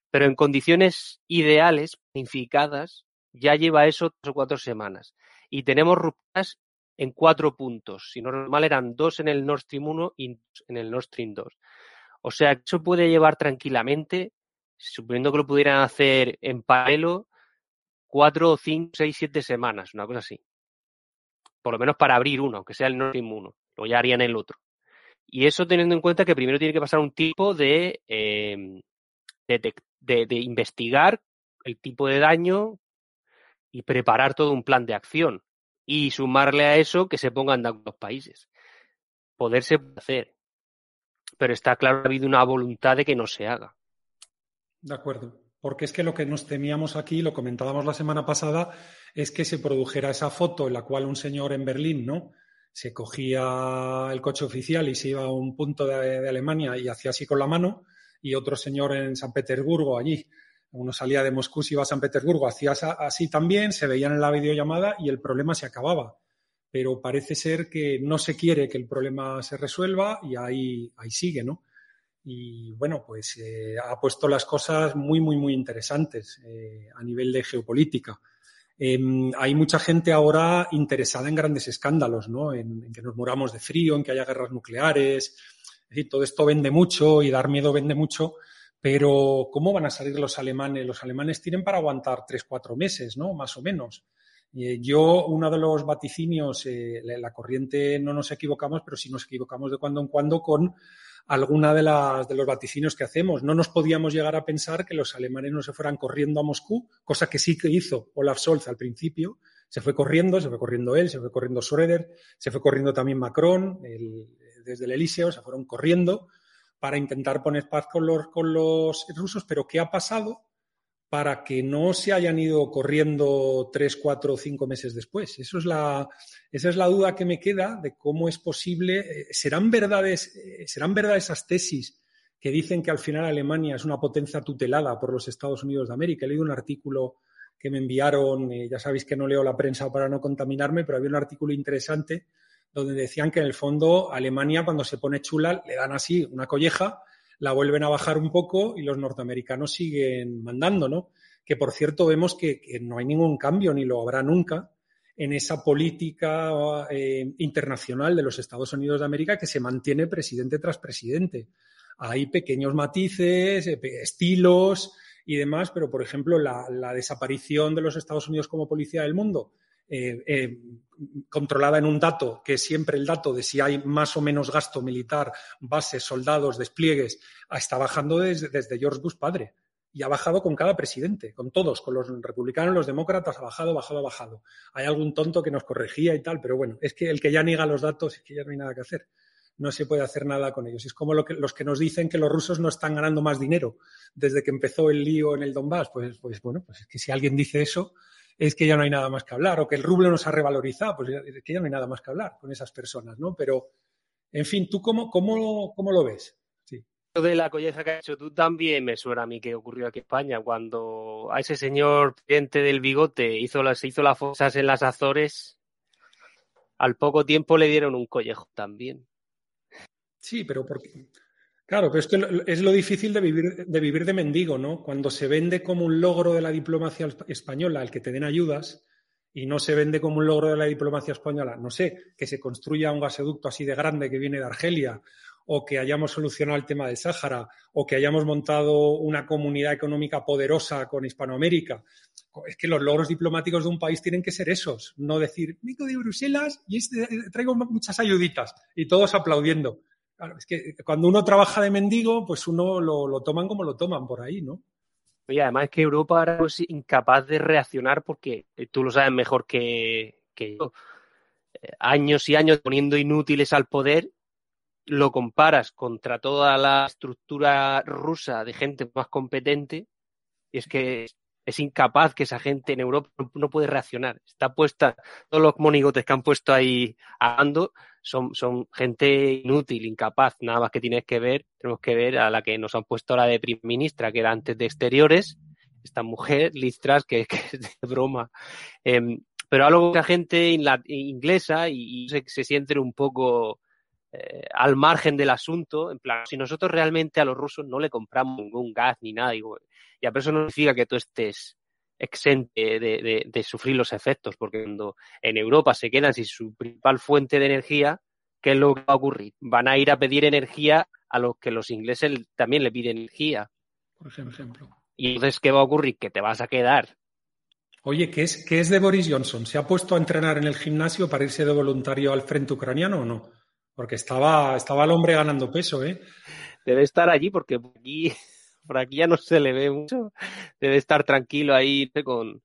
Pero en condiciones ideales, planificadas, ya lleva eso tres o cuatro semanas. Y tenemos rupturas en cuatro puntos. Si no normal eran dos en el Nord Stream 1 y en el Nord Stream 2. O sea, eso puede llevar tranquilamente, suponiendo que lo pudieran hacer en paralelo, cuatro, cinco, seis, siete semanas, una cosa así. Por lo menos para abrir uno, aunque sea el Nord 1. Luego ya harían el otro. Y eso teniendo en cuenta que primero tiene que pasar un tipo de, de, de, de, investigar el tipo de daño y preparar todo un plan de acción. Y sumarle a eso que se pongan de los países. Poderse hacer. Pero está claro que ha habido una voluntad de que no se haga. De acuerdo porque es que lo que nos temíamos aquí, lo comentábamos la semana pasada, es que se produjera esa foto en la cual un señor en Berlín, ¿no? Se cogía el coche oficial y se iba a un punto de, de Alemania y hacía así con la mano, y otro señor en San Petersburgo allí, uno salía de Moscú iba a San Petersburgo, hacía así también, se veían en la videollamada y el problema se acababa. Pero parece ser que no se quiere que el problema se resuelva y ahí, ahí sigue, ¿no? y bueno, pues eh, ha puesto las cosas muy, muy, muy interesantes eh, a nivel de geopolítica. Eh, hay mucha gente ahora interesada en grandes escándalos, ¿no? En, en, que nos moramos de frío, en que haya guerras nucleares. Es decir, todo esto vende mucho y dar miedo vende mucho, pero ¿cómo van a salir los alemanes? Los alemanes tienen para aguantar tres, cuatro meses, ¿no? Más o menos. Yo, uno de los vaticinios, la corriente no nos equivocamos, pero sí nos equivocamos de cuando en cuando con alguna de, las, de los vaticinios que hacemos. No nos podíamos llegar a pensar que los alemanes no se fueran corriendo a Moscú, cosa que sí que hizo Olaf Scholz al principio. Se fue corriendo, se fue corriendo él, se fue corriendo Schröder, se fue corriendo también Macron, desde el Elíseo, se fueron corriendo para intentar poner paz con los, con los rusos. Pero ¿qué ha pasado? para que no se hayan ido corriendo tres, cuatro o cinco meses después. Eso es la, esa es la duda que me queda de cómo es posible. Eh, ¿Serán verdades, eh, serán verdades esas tesis que dicen que al final Alemania es una potencia tutelada por los Estados Unidos de América? He leído un artículo que me enviaron, eh, ya sabéis que no leo la prensa para no contaminarme, pero había un artículo interesante donde decían que en el fondo Alemania cuando se pone chula le dan así una colleja la vuelven a bajar un poco y los norteamericanos siguen mandando, ¿no? que por cierto vemos que, no hay ningún cambio ni lo habrá nunca en esa política eh, internacional de los Estados Unidos de América que se mantiene presidente tras presidente. Hay pequeños matices, eh, estilos y demás, pero por ejemplo la, desaparición de los Estados Unidos como policía del mundo, eh, controlada en un dato, que es siempre el dato de si hay más o menos gasto militar, bases, soldados, despliegues, está bajando desde George Bush padre y ha bajado con cada presidente, con todos, con los republicanos, los demócratas, ha bajado, bajado, bajado. Hay algún tonto que nos corregía y tal, pero bueno, es que el que ya niega los datos es que ya no hay nada que hacer. No se puede hacer nada con ellos. Es como lo que, los que nos dicen que los rusos no están ganando más dinero desde que empezó el lío en el Donbass. Pues, pues bueno, pues es que si alguien dice eso, es que ya no hay nada más que hablar. O que el rublo nos ha revalorizado, pues es que ya no hay nada más que hablar con esas personas, ¿no? Pero, en fin, ¿tú cómo, cómo, cómo lo ves? de la colleza que has hecho tú también me suena a mí que ocurrió aquí en España cuando a ese señor presidente del bigote hizo las, hizo las fosas en las Azores. Al poco tiempo le dieron un collejo también. Sí, pero porque. Claro, pero esto es lo difícil de vivir, de vivir de mendigo, ¿no? Cuando se vende como un logro de la diplomacia española el que te den ayudas y no se vende como un logro de la diplomacia española, no sé, que se construya un gasoducto así de grande que viene de Argelia o que hayamos solucionado el tema del Sáhara, o que hayamos montado una comunidad económica poderosa con Hispanoamérica. Es que los logros diplomáticos de un país tienen que ser esos, no decir, mico de Bruselas y este, eh, traigo muchas ayuditas y todos aplaudiendo. Claro, es que cuando uno trabaja de mendigo, pues uno lo, toman como lo toman por ahí, ¿no? Y además es que Europa ahora es incapaz de reaccionar porque eh, tú lo sabes mejor que, yo. Eh, años y años poniendo inútiles al poder lo comparas contra toda la estructura rusa de gente más competente, y es que es incapaz que esa gente en Europa no puede reaccionar. Está puesta, todos los monigotes que han puesto ahí hablando son, son gente inútil, incapaz. Nada más que tienes que ver, tenemos que ver a la que nos han puesto la de ministra, que era antes de exteriores, esta mujer, Liz Truss, que, es de broma. Em, pero algo que la gente inglesa y, se, se sienten un poco eh, al margen del asunto, en plan, si nosotros realmente a los rusos no le compramos ningún gas ni nada, digo, y a eso no significa que tú estés exente de, sufrir los efectos, porque cuando en Europa se quedan sin su principal fuente de energía, ¿qué es lo que va a ocurrir? Van a ir a pedir energía a los que los ingleses también le piden energía. Por ejemplo. Y entonces, ¿qué va a ocurrir? Que te vas a quedar. Oye, ¿qué es, ¿qué es de Boris Johnson? ¿Se ha puesto a entrenar en el gimnasio para irse de voluntario al frente ucraniano o no? Porque estaba, estaba el hombre ganando peso, ¿eh? Debe estar allí porque por aquí, por aquí ya no se le ve mucho. Debe estar tranquilo ahí con,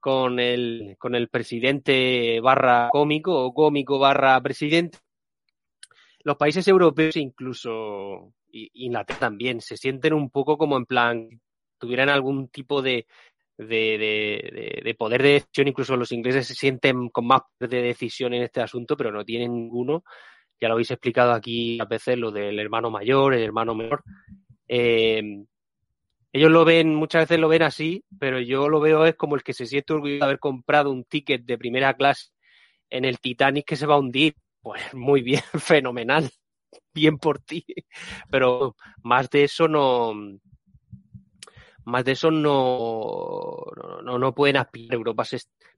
con, el, con el presidente barra cómico o cómico barra presidente. Los países europeos, incluso Inglaterra también, se sienten un poco como en plan, tuvieran algún tipo de, de, de, poder de decisión, incluso los ingleses se sienten con más poder de decisión en este asunto, pero no tienen ninguno ya lo habéis explicado aquí a veces, lo del hermano mayor, el hermano menor. Eh, ellos lo ven, muchas veces lo ven así, pero yo lo veo es como el que se siente orgulloso de haber comprado un ticket de primera clase en el Titanic que se va a hundir. Pues [laughs] muy bien, [laughs] fenomenal, bien por ti. Pero más de eso no, más de eso no, no, no pueden aspirar. Europa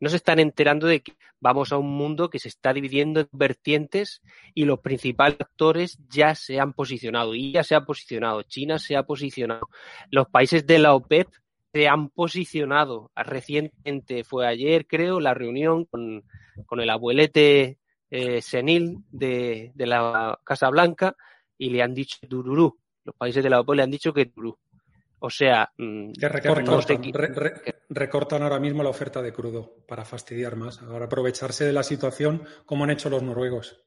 no se están enterando de que vamos a un mundo que se está dividiendo en vertientes y los principales actores ya se han posicionado. ya se ha posicionado, China se ha posicionado, los países de la OPEP se han posicionado. Recientemente fue ayer, creo, la reunión con, con el abuelete eh, senil de, de la Casa Blanca y le han dicho Dururú. Los países de la OPEP le han dicho que Dururú o sea, mm, recortan, ahora mismo la oferta de crudo para fastidiar más, ahora aprovecharse de la situación como han hecho los noruegos.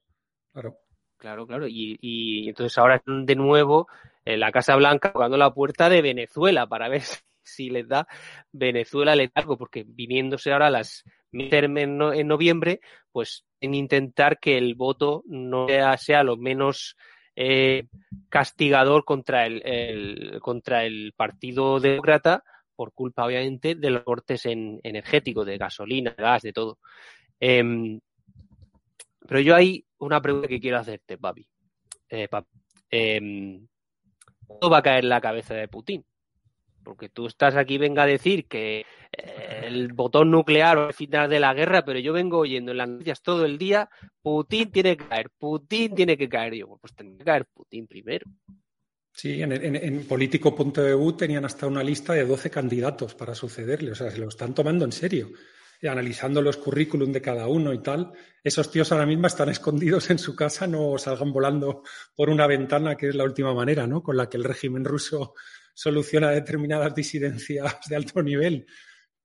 Claro. Claro, claro. Y, entonces ahora de nuevo en la Casa Blanca tocando la puerta de Venezuela para ver [laughs] si, les da Venezuela algo, porque viniéndose ahora las midterms en, noviembre, pues en intentar que el voto no sea lo menos eh, castigador contra el, contra el Partido Demócrata por culpa, obviamente, de los cortes en, energéticos, de gasolina, gas, de todo. Em, pero yo hay una pregunta que quiero hacerte, papi. Eh, ¿Todo em, va a caer la cabeza de Putin? Porque tú estás aquí, venga a decir que eh, el botón nuclear o el final de la guerra, pero yo vengo oyendo en las noticias todo el día, Putin tiene que caer, Putin tiene que caer. Yo, pues tendría que caer Putin primero. Sí, en, en, en político.eu tenían hasta una lista de 12 candidatos para sucederle, o sea, se lo están tomando en serio, analizando los currículum de cada uno y tal. Esos tíos ahora mismo están escondidos en su casa, no salgan volando por una ventana, que es la última manera, ¿no? Con la que el régimen ruso soluciona determinadas disidencias de alto nivel.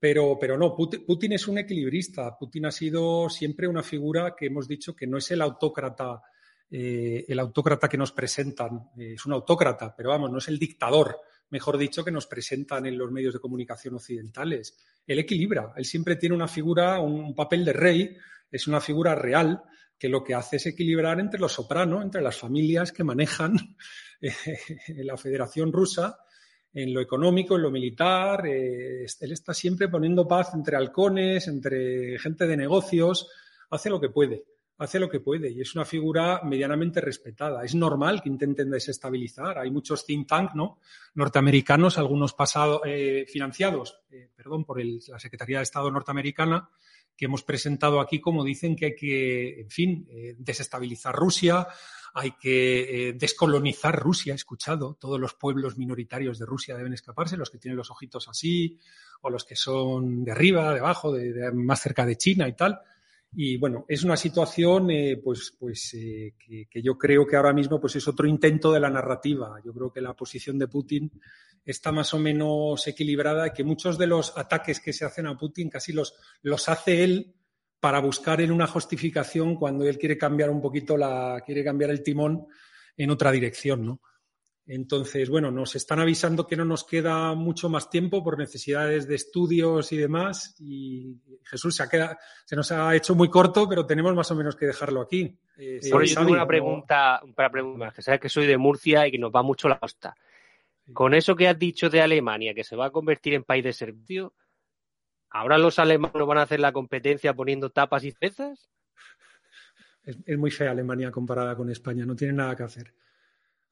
Pero, pero no, Putin, es un equilibrista. Putin ha sido siempre una figura que hemos dicho que no es el autócrata eh, el autócrata que nos presentan. Eh, es un autócrata, pero vamos, no es el dictador, mejor dicho, que nos presentan en los medios de comunicación occidentales. Él equilibra, él siempre tiene una figura, un papel de rey, es una figura real que lo que hace es equilibrar entre los sopranos, entre las familias que manejan eh, [laughs] la Federación Rusa, en lo económico, en lo militar. él está siempre poniendo paz entre halcones, entre gente de negocios, hace lo que puede hace lo que puede y es una figura medianamente respetada. Es normal que intenten desestabilizar. Hay muchos think tanks ¿no? norteamericanos, algunos pasados, eh, financiados eh, perdón, por la Secretaría de Estado norteamericana, que hemos presentado aquí como dicen que hay que, en fin, eh, desestabilizar Rusia, hay que descolonizar Rusia. He escuchado, todos los pueblos minoritarios de Rusia deben escaparse, los que tienen los ojitos así, o los que son de arriba, de abajo, de más cerca de China y tal. Y bueno, es una situación eh, pues, pues eh, que, yo creo que ahora mismo pues es otro intento de la narrativa. Yo creo que la posición de Putin está más o menos equilibrada que muchos de los ataques que se hacen a Putin casi los, los hace él para buscar en una justificación cuando él quiere cambiar un poquito la, quiere cambiar el timón en otra dirección, ¿no? Entonces, bueno, nos están avisando que no nos queda mucho más tiempo por necesidades de estudios y demás. Y Jesús se, ha quedado, se nos ha hecho muy corto, pero tenemos más o menos que dejarlo aquí. Eh, yo tengo una pregunta, para preguntar, que sabes que soy de Murcia y que nos va mucho la costa. Con eso que has dicho de Alemania, que se va a convertir en país de servicio, ¿ahora los alemanes van a hacer la competencia poniendo tapas y cezas? es muy fea Alemania comparada con España, no tiene nada que hacer.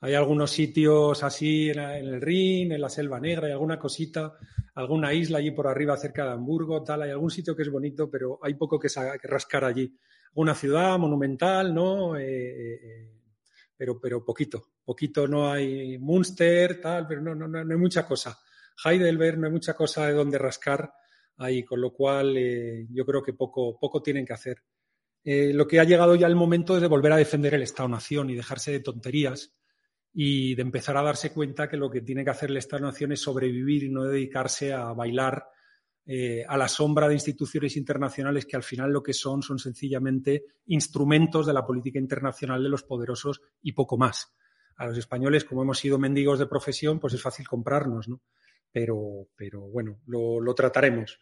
Hay algunos sitios así en, el Rin, en la Selva Negra, hay alguna cosita, alguna isla allí por arriba cerca de Hamburgo, tal, hay algún sitio que es bonito, pero hay poco que, que rascar allí. Una ciudad monumental, ¿no? Eh, eh, eh, pero, pero poquito, poquito no hay Munster, tal, pero no, no, no, hay mucha cosa. Heidelberg, no hay mucha cosa de donde rascar ahí, con lo cual yo creo que poco, poco tienen que hacer. lo que ha llegado ya el momento es de volver a defender el Estado-Nación y dejarse de tonterías y de empezar a darse cuenta que lo que tiene que hacer el Estado-Nación es sobrevivir y no dedicarse a bailar eh, a la sombra de instituciones internacionales que al final lo que son son sencillamente instrumentos de la política internacional de los poderosos y poco más. A los españoles, como hemos sido mendigos de profesión, pues es fácil comprarnos, ¿no? Pero, pero bueno, lo, trataremos.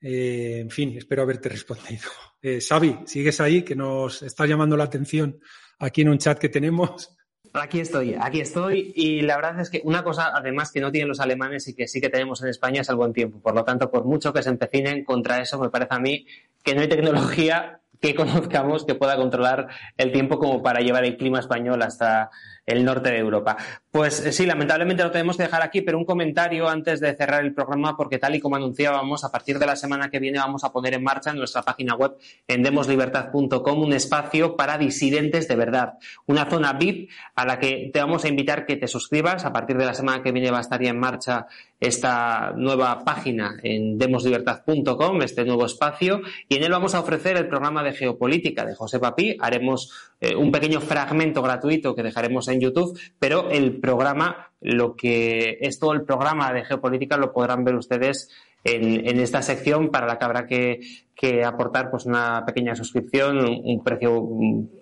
Eh, en fin, espero haberte [laughs] respondido. Eh, Xavi, ¿sigues ahí? Que nos está llamando la atención aquí en un chat que tenemos. Aquí estoy, aquí estoy. Y la verdad es que una cosa, además, que no tienen los alemanes y que sí que tenemos en España es el buen tiempo. Por lo tanto, por mucho que se empecinen contra eso, me parece a mí que no hay tecnología que [laughs] conozcamos que pueda controlar el tiempo como para llevar el clima español hasta el norte de Europa. Pues eh, sí, lamentablemente lo tenemos que dejar aquí, pero un comentario antes de cerrar el programa, porque tal y como anunciábamos, a partir de la semana que viene vamos a poner en marcha en nuestra página web en demoslibertad.com un espacio para disidentes de verdad, una zona VIP a la que te vamos a invitar que te suscribas. A partir de la semana que viene va a estar ya en marcha esta nueva página en demoslibertad.com, este nuevo espacio, y en él vamos a ofrecer el programa de geopolítica de José Papí. Haremos eh, un pequeño fragmento gratuito que dejaremos en YouTube, pero el programa, lo que es todo el programa de geopolítica, lo podrán ver ustedes en, esta sección para la que habrá que, aportar pues una pequeña suscripción, un, precio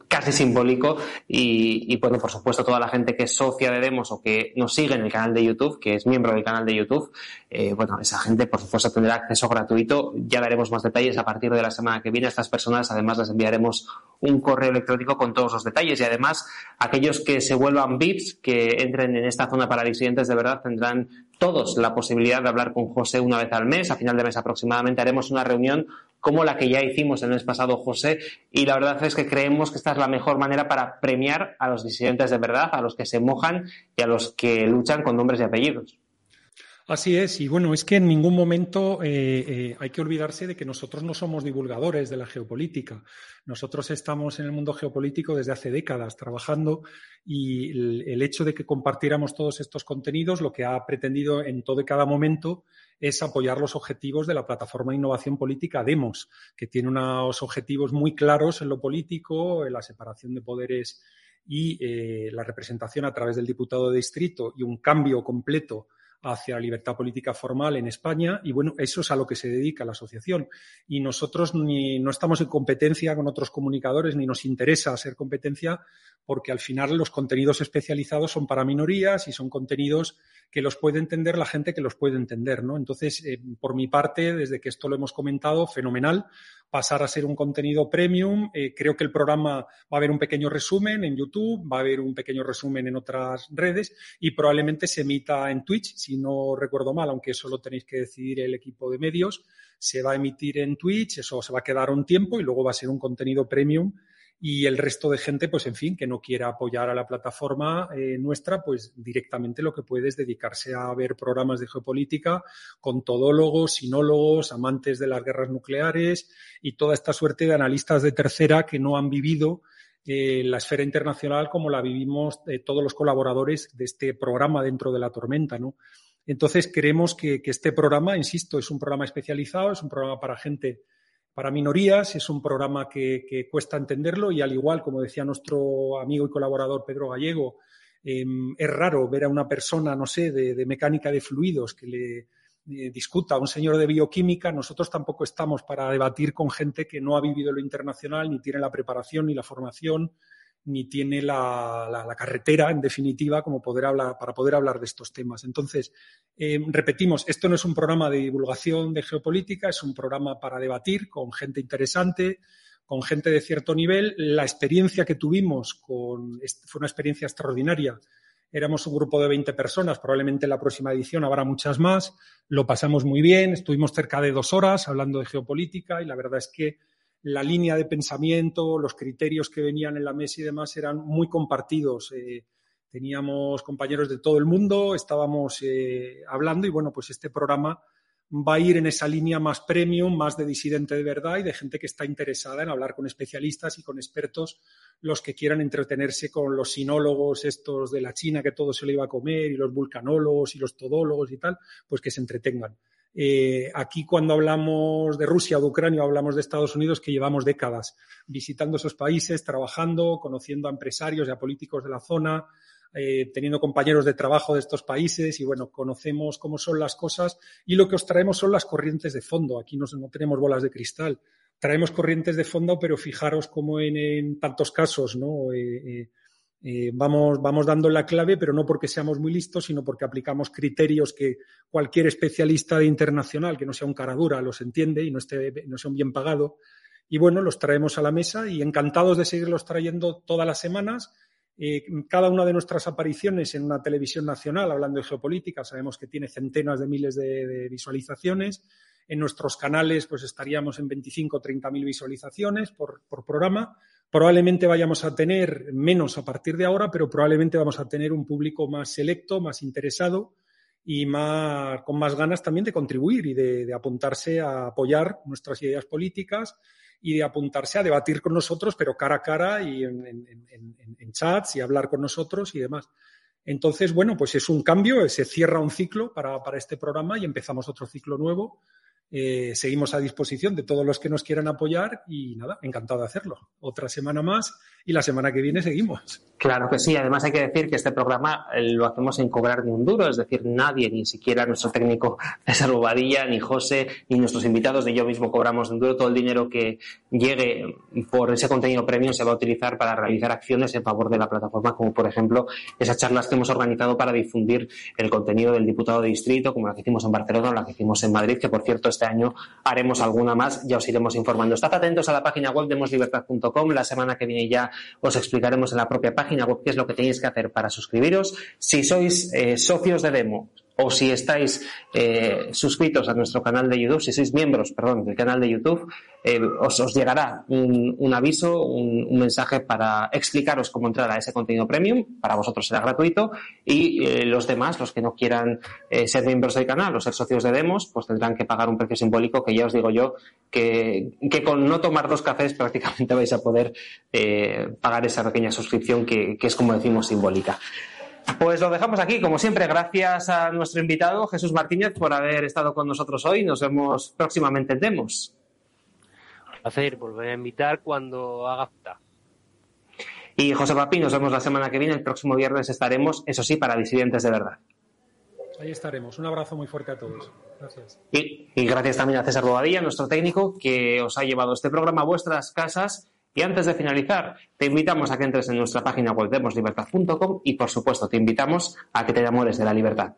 casi simbólico y, bueno, por supuesto toda la gente que es socia de Demos o que nos sigue en el canal de YouTube, que es miembro del canal de YouTube, eh, bueno, esa gente por supuesto tendrá acceso gratuito. Ya daremos más detalles a partir de la semana que viene. A estas personas además les enviaremos un correo electrónico con todos los detalles y además aquellos que se vuelvan VIPs, que entren en esta zona para disidentes de verdad, tendrán todos la posibilidad de hablar con José una vez al mes. A final de mes aproximadamente haremos una reunión como la que ya hicimos el mes pasado, José, y la verdad es que creemos que esta es la mejor manera para premiar a los disidentes de verdad, a los que se mojan y a los que luchan con nombres y apellidos. Así es, y bueno, es que en ningún momento eh, eh, hay que olvidarse de que nosotros no somos divulgadores de la geopolítica. Nosotros estamos en el mundo geopolítico desde hace décadas trabajando y el, hecho de que compartiéramos todos estos contenidos lo que ha pretendido en todo y cada momento es apoyar los objetivos de la plataforma de innovación política Demos, que tiene unos objetivos muy claros en lo político, en la separación de poderes y eh, la representación a través del diputado de distrito y un cambio completo hacia la libertad política formal en España y bueno, eso es a lo que se dedica la asociación. Y nosotros ni, no estamos en competencia con otros comunicadores ni nos interesa hacer competencia porque al final los contenidos especializados son para minorías y son contenidos que los puede entender la gente que los puede entender, ¿no? Entonces, eh, por mi parte, desde que esto lo hemos comentado, fenomenal pasar a ser un contenido premium. Eh, creo que el programa va a haber un pequeño resumen en YouTube, va a haber un pequeño resumen en otras redes y probablemente se emita en Twitch, si no recuerdo mal, aunque eso lo tenéis que decidir el equipo de medios. Se va a emitir en Twitch, eso se va a quedar un tiempo y luego va a ser un contenido premium y el resto de gente, pues en fin, que no quiera apoyar a la plataforma eh, nuestra, pues directamente lo que puede es dedicarse a ver programas de geopolítica con todólogos, sinólogos, amantes de las guerras nucleares y toda esta suerte de analistas de tercera que no han vivido eh, la esfera internacional como la vivimos eh, todos los colaboradores de este programa dentro de la tormenta, ¿no? Entonces, que, que este programa, insisto, es un programa especializado, es un programa para gente para minorías, es un programa que, cuesta entenderlo y al igual, como decía nuestro amigo y colaborador Pedro Gallego, em, es raro ver a una persona, no sé, de, mecánica de fluidos que le eh, discuta a un señor de bioquímica. Nosotros tampoco estamos para debatir con gente que no ha vivido lo internacional, ni tiene la preparación ni la formación ni tiene la, carretera, en definitiva, como poder hablar, para poder hablar de estos temas. Entonces, eh, repetimos, esto no es un programa de divulgación de geopolítica, es un programa para debatir con gente interesante, con gente de cierto nivel. La experiencia que tuvimos con, fue una experiencia extraordinaria. Éramos un grupo de 20 personas, probablemente en la próxima edición habrá muchas más. Lo pasamos muy bien, estuvimos cerca de dos horas hablando de geopolítica y la verdad es que la línea de pensamiento, los criterios que venían en la mesa y demás eran muy compartidos. Eh, teníamos compañeros de todo el mundo, estábamos eh, hablando y bueno, pues este programa va a ir en esa línea más premium, más de disidente de verdad y de gente que está interesada en hablar con especialistas y con expertos, los que quieran entretenerse con los sinólogos estos de la China que todo se le iba a comer y los vulcanólogos y los todólogos y tal, pues que se entretengan. Eh, aquí cuando hablamos de Rusia o de Ucrania hablamos de Estados Unidos que llevamos décadas visitando esos países, trabajando, conociendo a empresarios y a políticos de la zona, eh, teniendo compañeros de trabajo de estos países y bueno, conocemos cómo son las cosas y lo que os traemos son las corrientes de fondo. Aquí no, tenemos bolas de cristal. Traemos corrientes de fondo, pero fijaros cómo en, tantos casos, ¿no? Eh, eh, vamos, vamos dando la clave, pero no porque seamos muy listos, sino porque aplicamos criterios que cualquier especialista de internacional, que no sea un cara dura, los entiende y no, esté, no sea un bien pagado. Y bueno, los traemos a la mesa y encantados de seguirlos trayendo todas las semanas. Eh, cada una de nuestras apariciones en una televisión nacional, hablando de geopolítica, sabemos que tiene centenas de miles de, visualizaciones. En nuestros canales, pues estaríamos en 25 o 30 mil visualizaciones por, por programa Probablemente vayamos a tener menos a partir de ahora, pero probablemente vamos a tener un público más selecto, más interesado y más, con más ganas también de contribuir y de, apuntarse a apoyar nuestras ideas políticas y de apuntarse a debatir con nosotros, pero cara a cara y en, chats y hablar con nosotros y demás. Entonces, bueno, pues es un cambio, se cierra un ciclo para, para este programa y empezamos otro ciclo nuevo eh, seguimos a disposición de todos los que nos quieran apoyar y nada, encantado de hacerlo. Otra semana más y la semana que viene seguimos. Claro que sí, además hay que decir que este programa eh, lo hacemos sin cobrar ni un duro, es decir, nadie, ni siquiera nuestro técnico [laughs] César Bobadilla, ni José, ni nuestros invitados, ni yo mismo cobramos un duro. Todo el dinero que llegue por ese contenido premium se va a utilizar para realizar acciones en favor de la plataforma, como por ejemplo esas charlas que hemos organizado para difundir el contenido del diputado de distrito, como la que hicimos en Barcelona o la que hicimos en Madrid, que por cierto este año haremos alguna más, ya os iremos informando. Estad atentos a la página web de moslibertad.com, la semana que viene ya os explicaremos en la propia página web qué es lo que tenéis que hacer para suscribiros. Si sois eh, socios de Demo, o si estáis eh, suscritos a nuestro canal de YouTube, si sois miembros, perdón, del canal de YouTube, eh, os, llegará un, aviso, un, mensaje para explicaros cómo entrar a ese contenido premium. Para vosotros será gratuito y eh, los demás, los que no quieran eh, ser miembros del canal o ser socios de Demos, pues tendrán que pagar un precio simbólico que ya os digo yo que, con no tomar dos cafés [laughs] prácticamente vais a poder pagar esa pequeña suscripción que es como decimos simbólica. Pues lo dejamos aquí, como siempre, gracias a nuestro invitado Jesús Martínez por haber estado con nosotros hoy. Nos vemos próximamente en Demos. Un placer, volver a invitar cuando haga falta. Y José Papi, nos vemos la semana que viene. El próximo viernes estaremos, eso sí, para disidentes de verdad. Ahí estaremos. Un abrazo muy fuerte a todos. Gracias. Y, y gracias también a César Bobadilla, nuestro técnico, que os ha llevado este programa a vuestras casas y antes de finalizar, te invitamos a que entres en nuestra página web y por supuesto te invitamos a que te enamores de la libertad.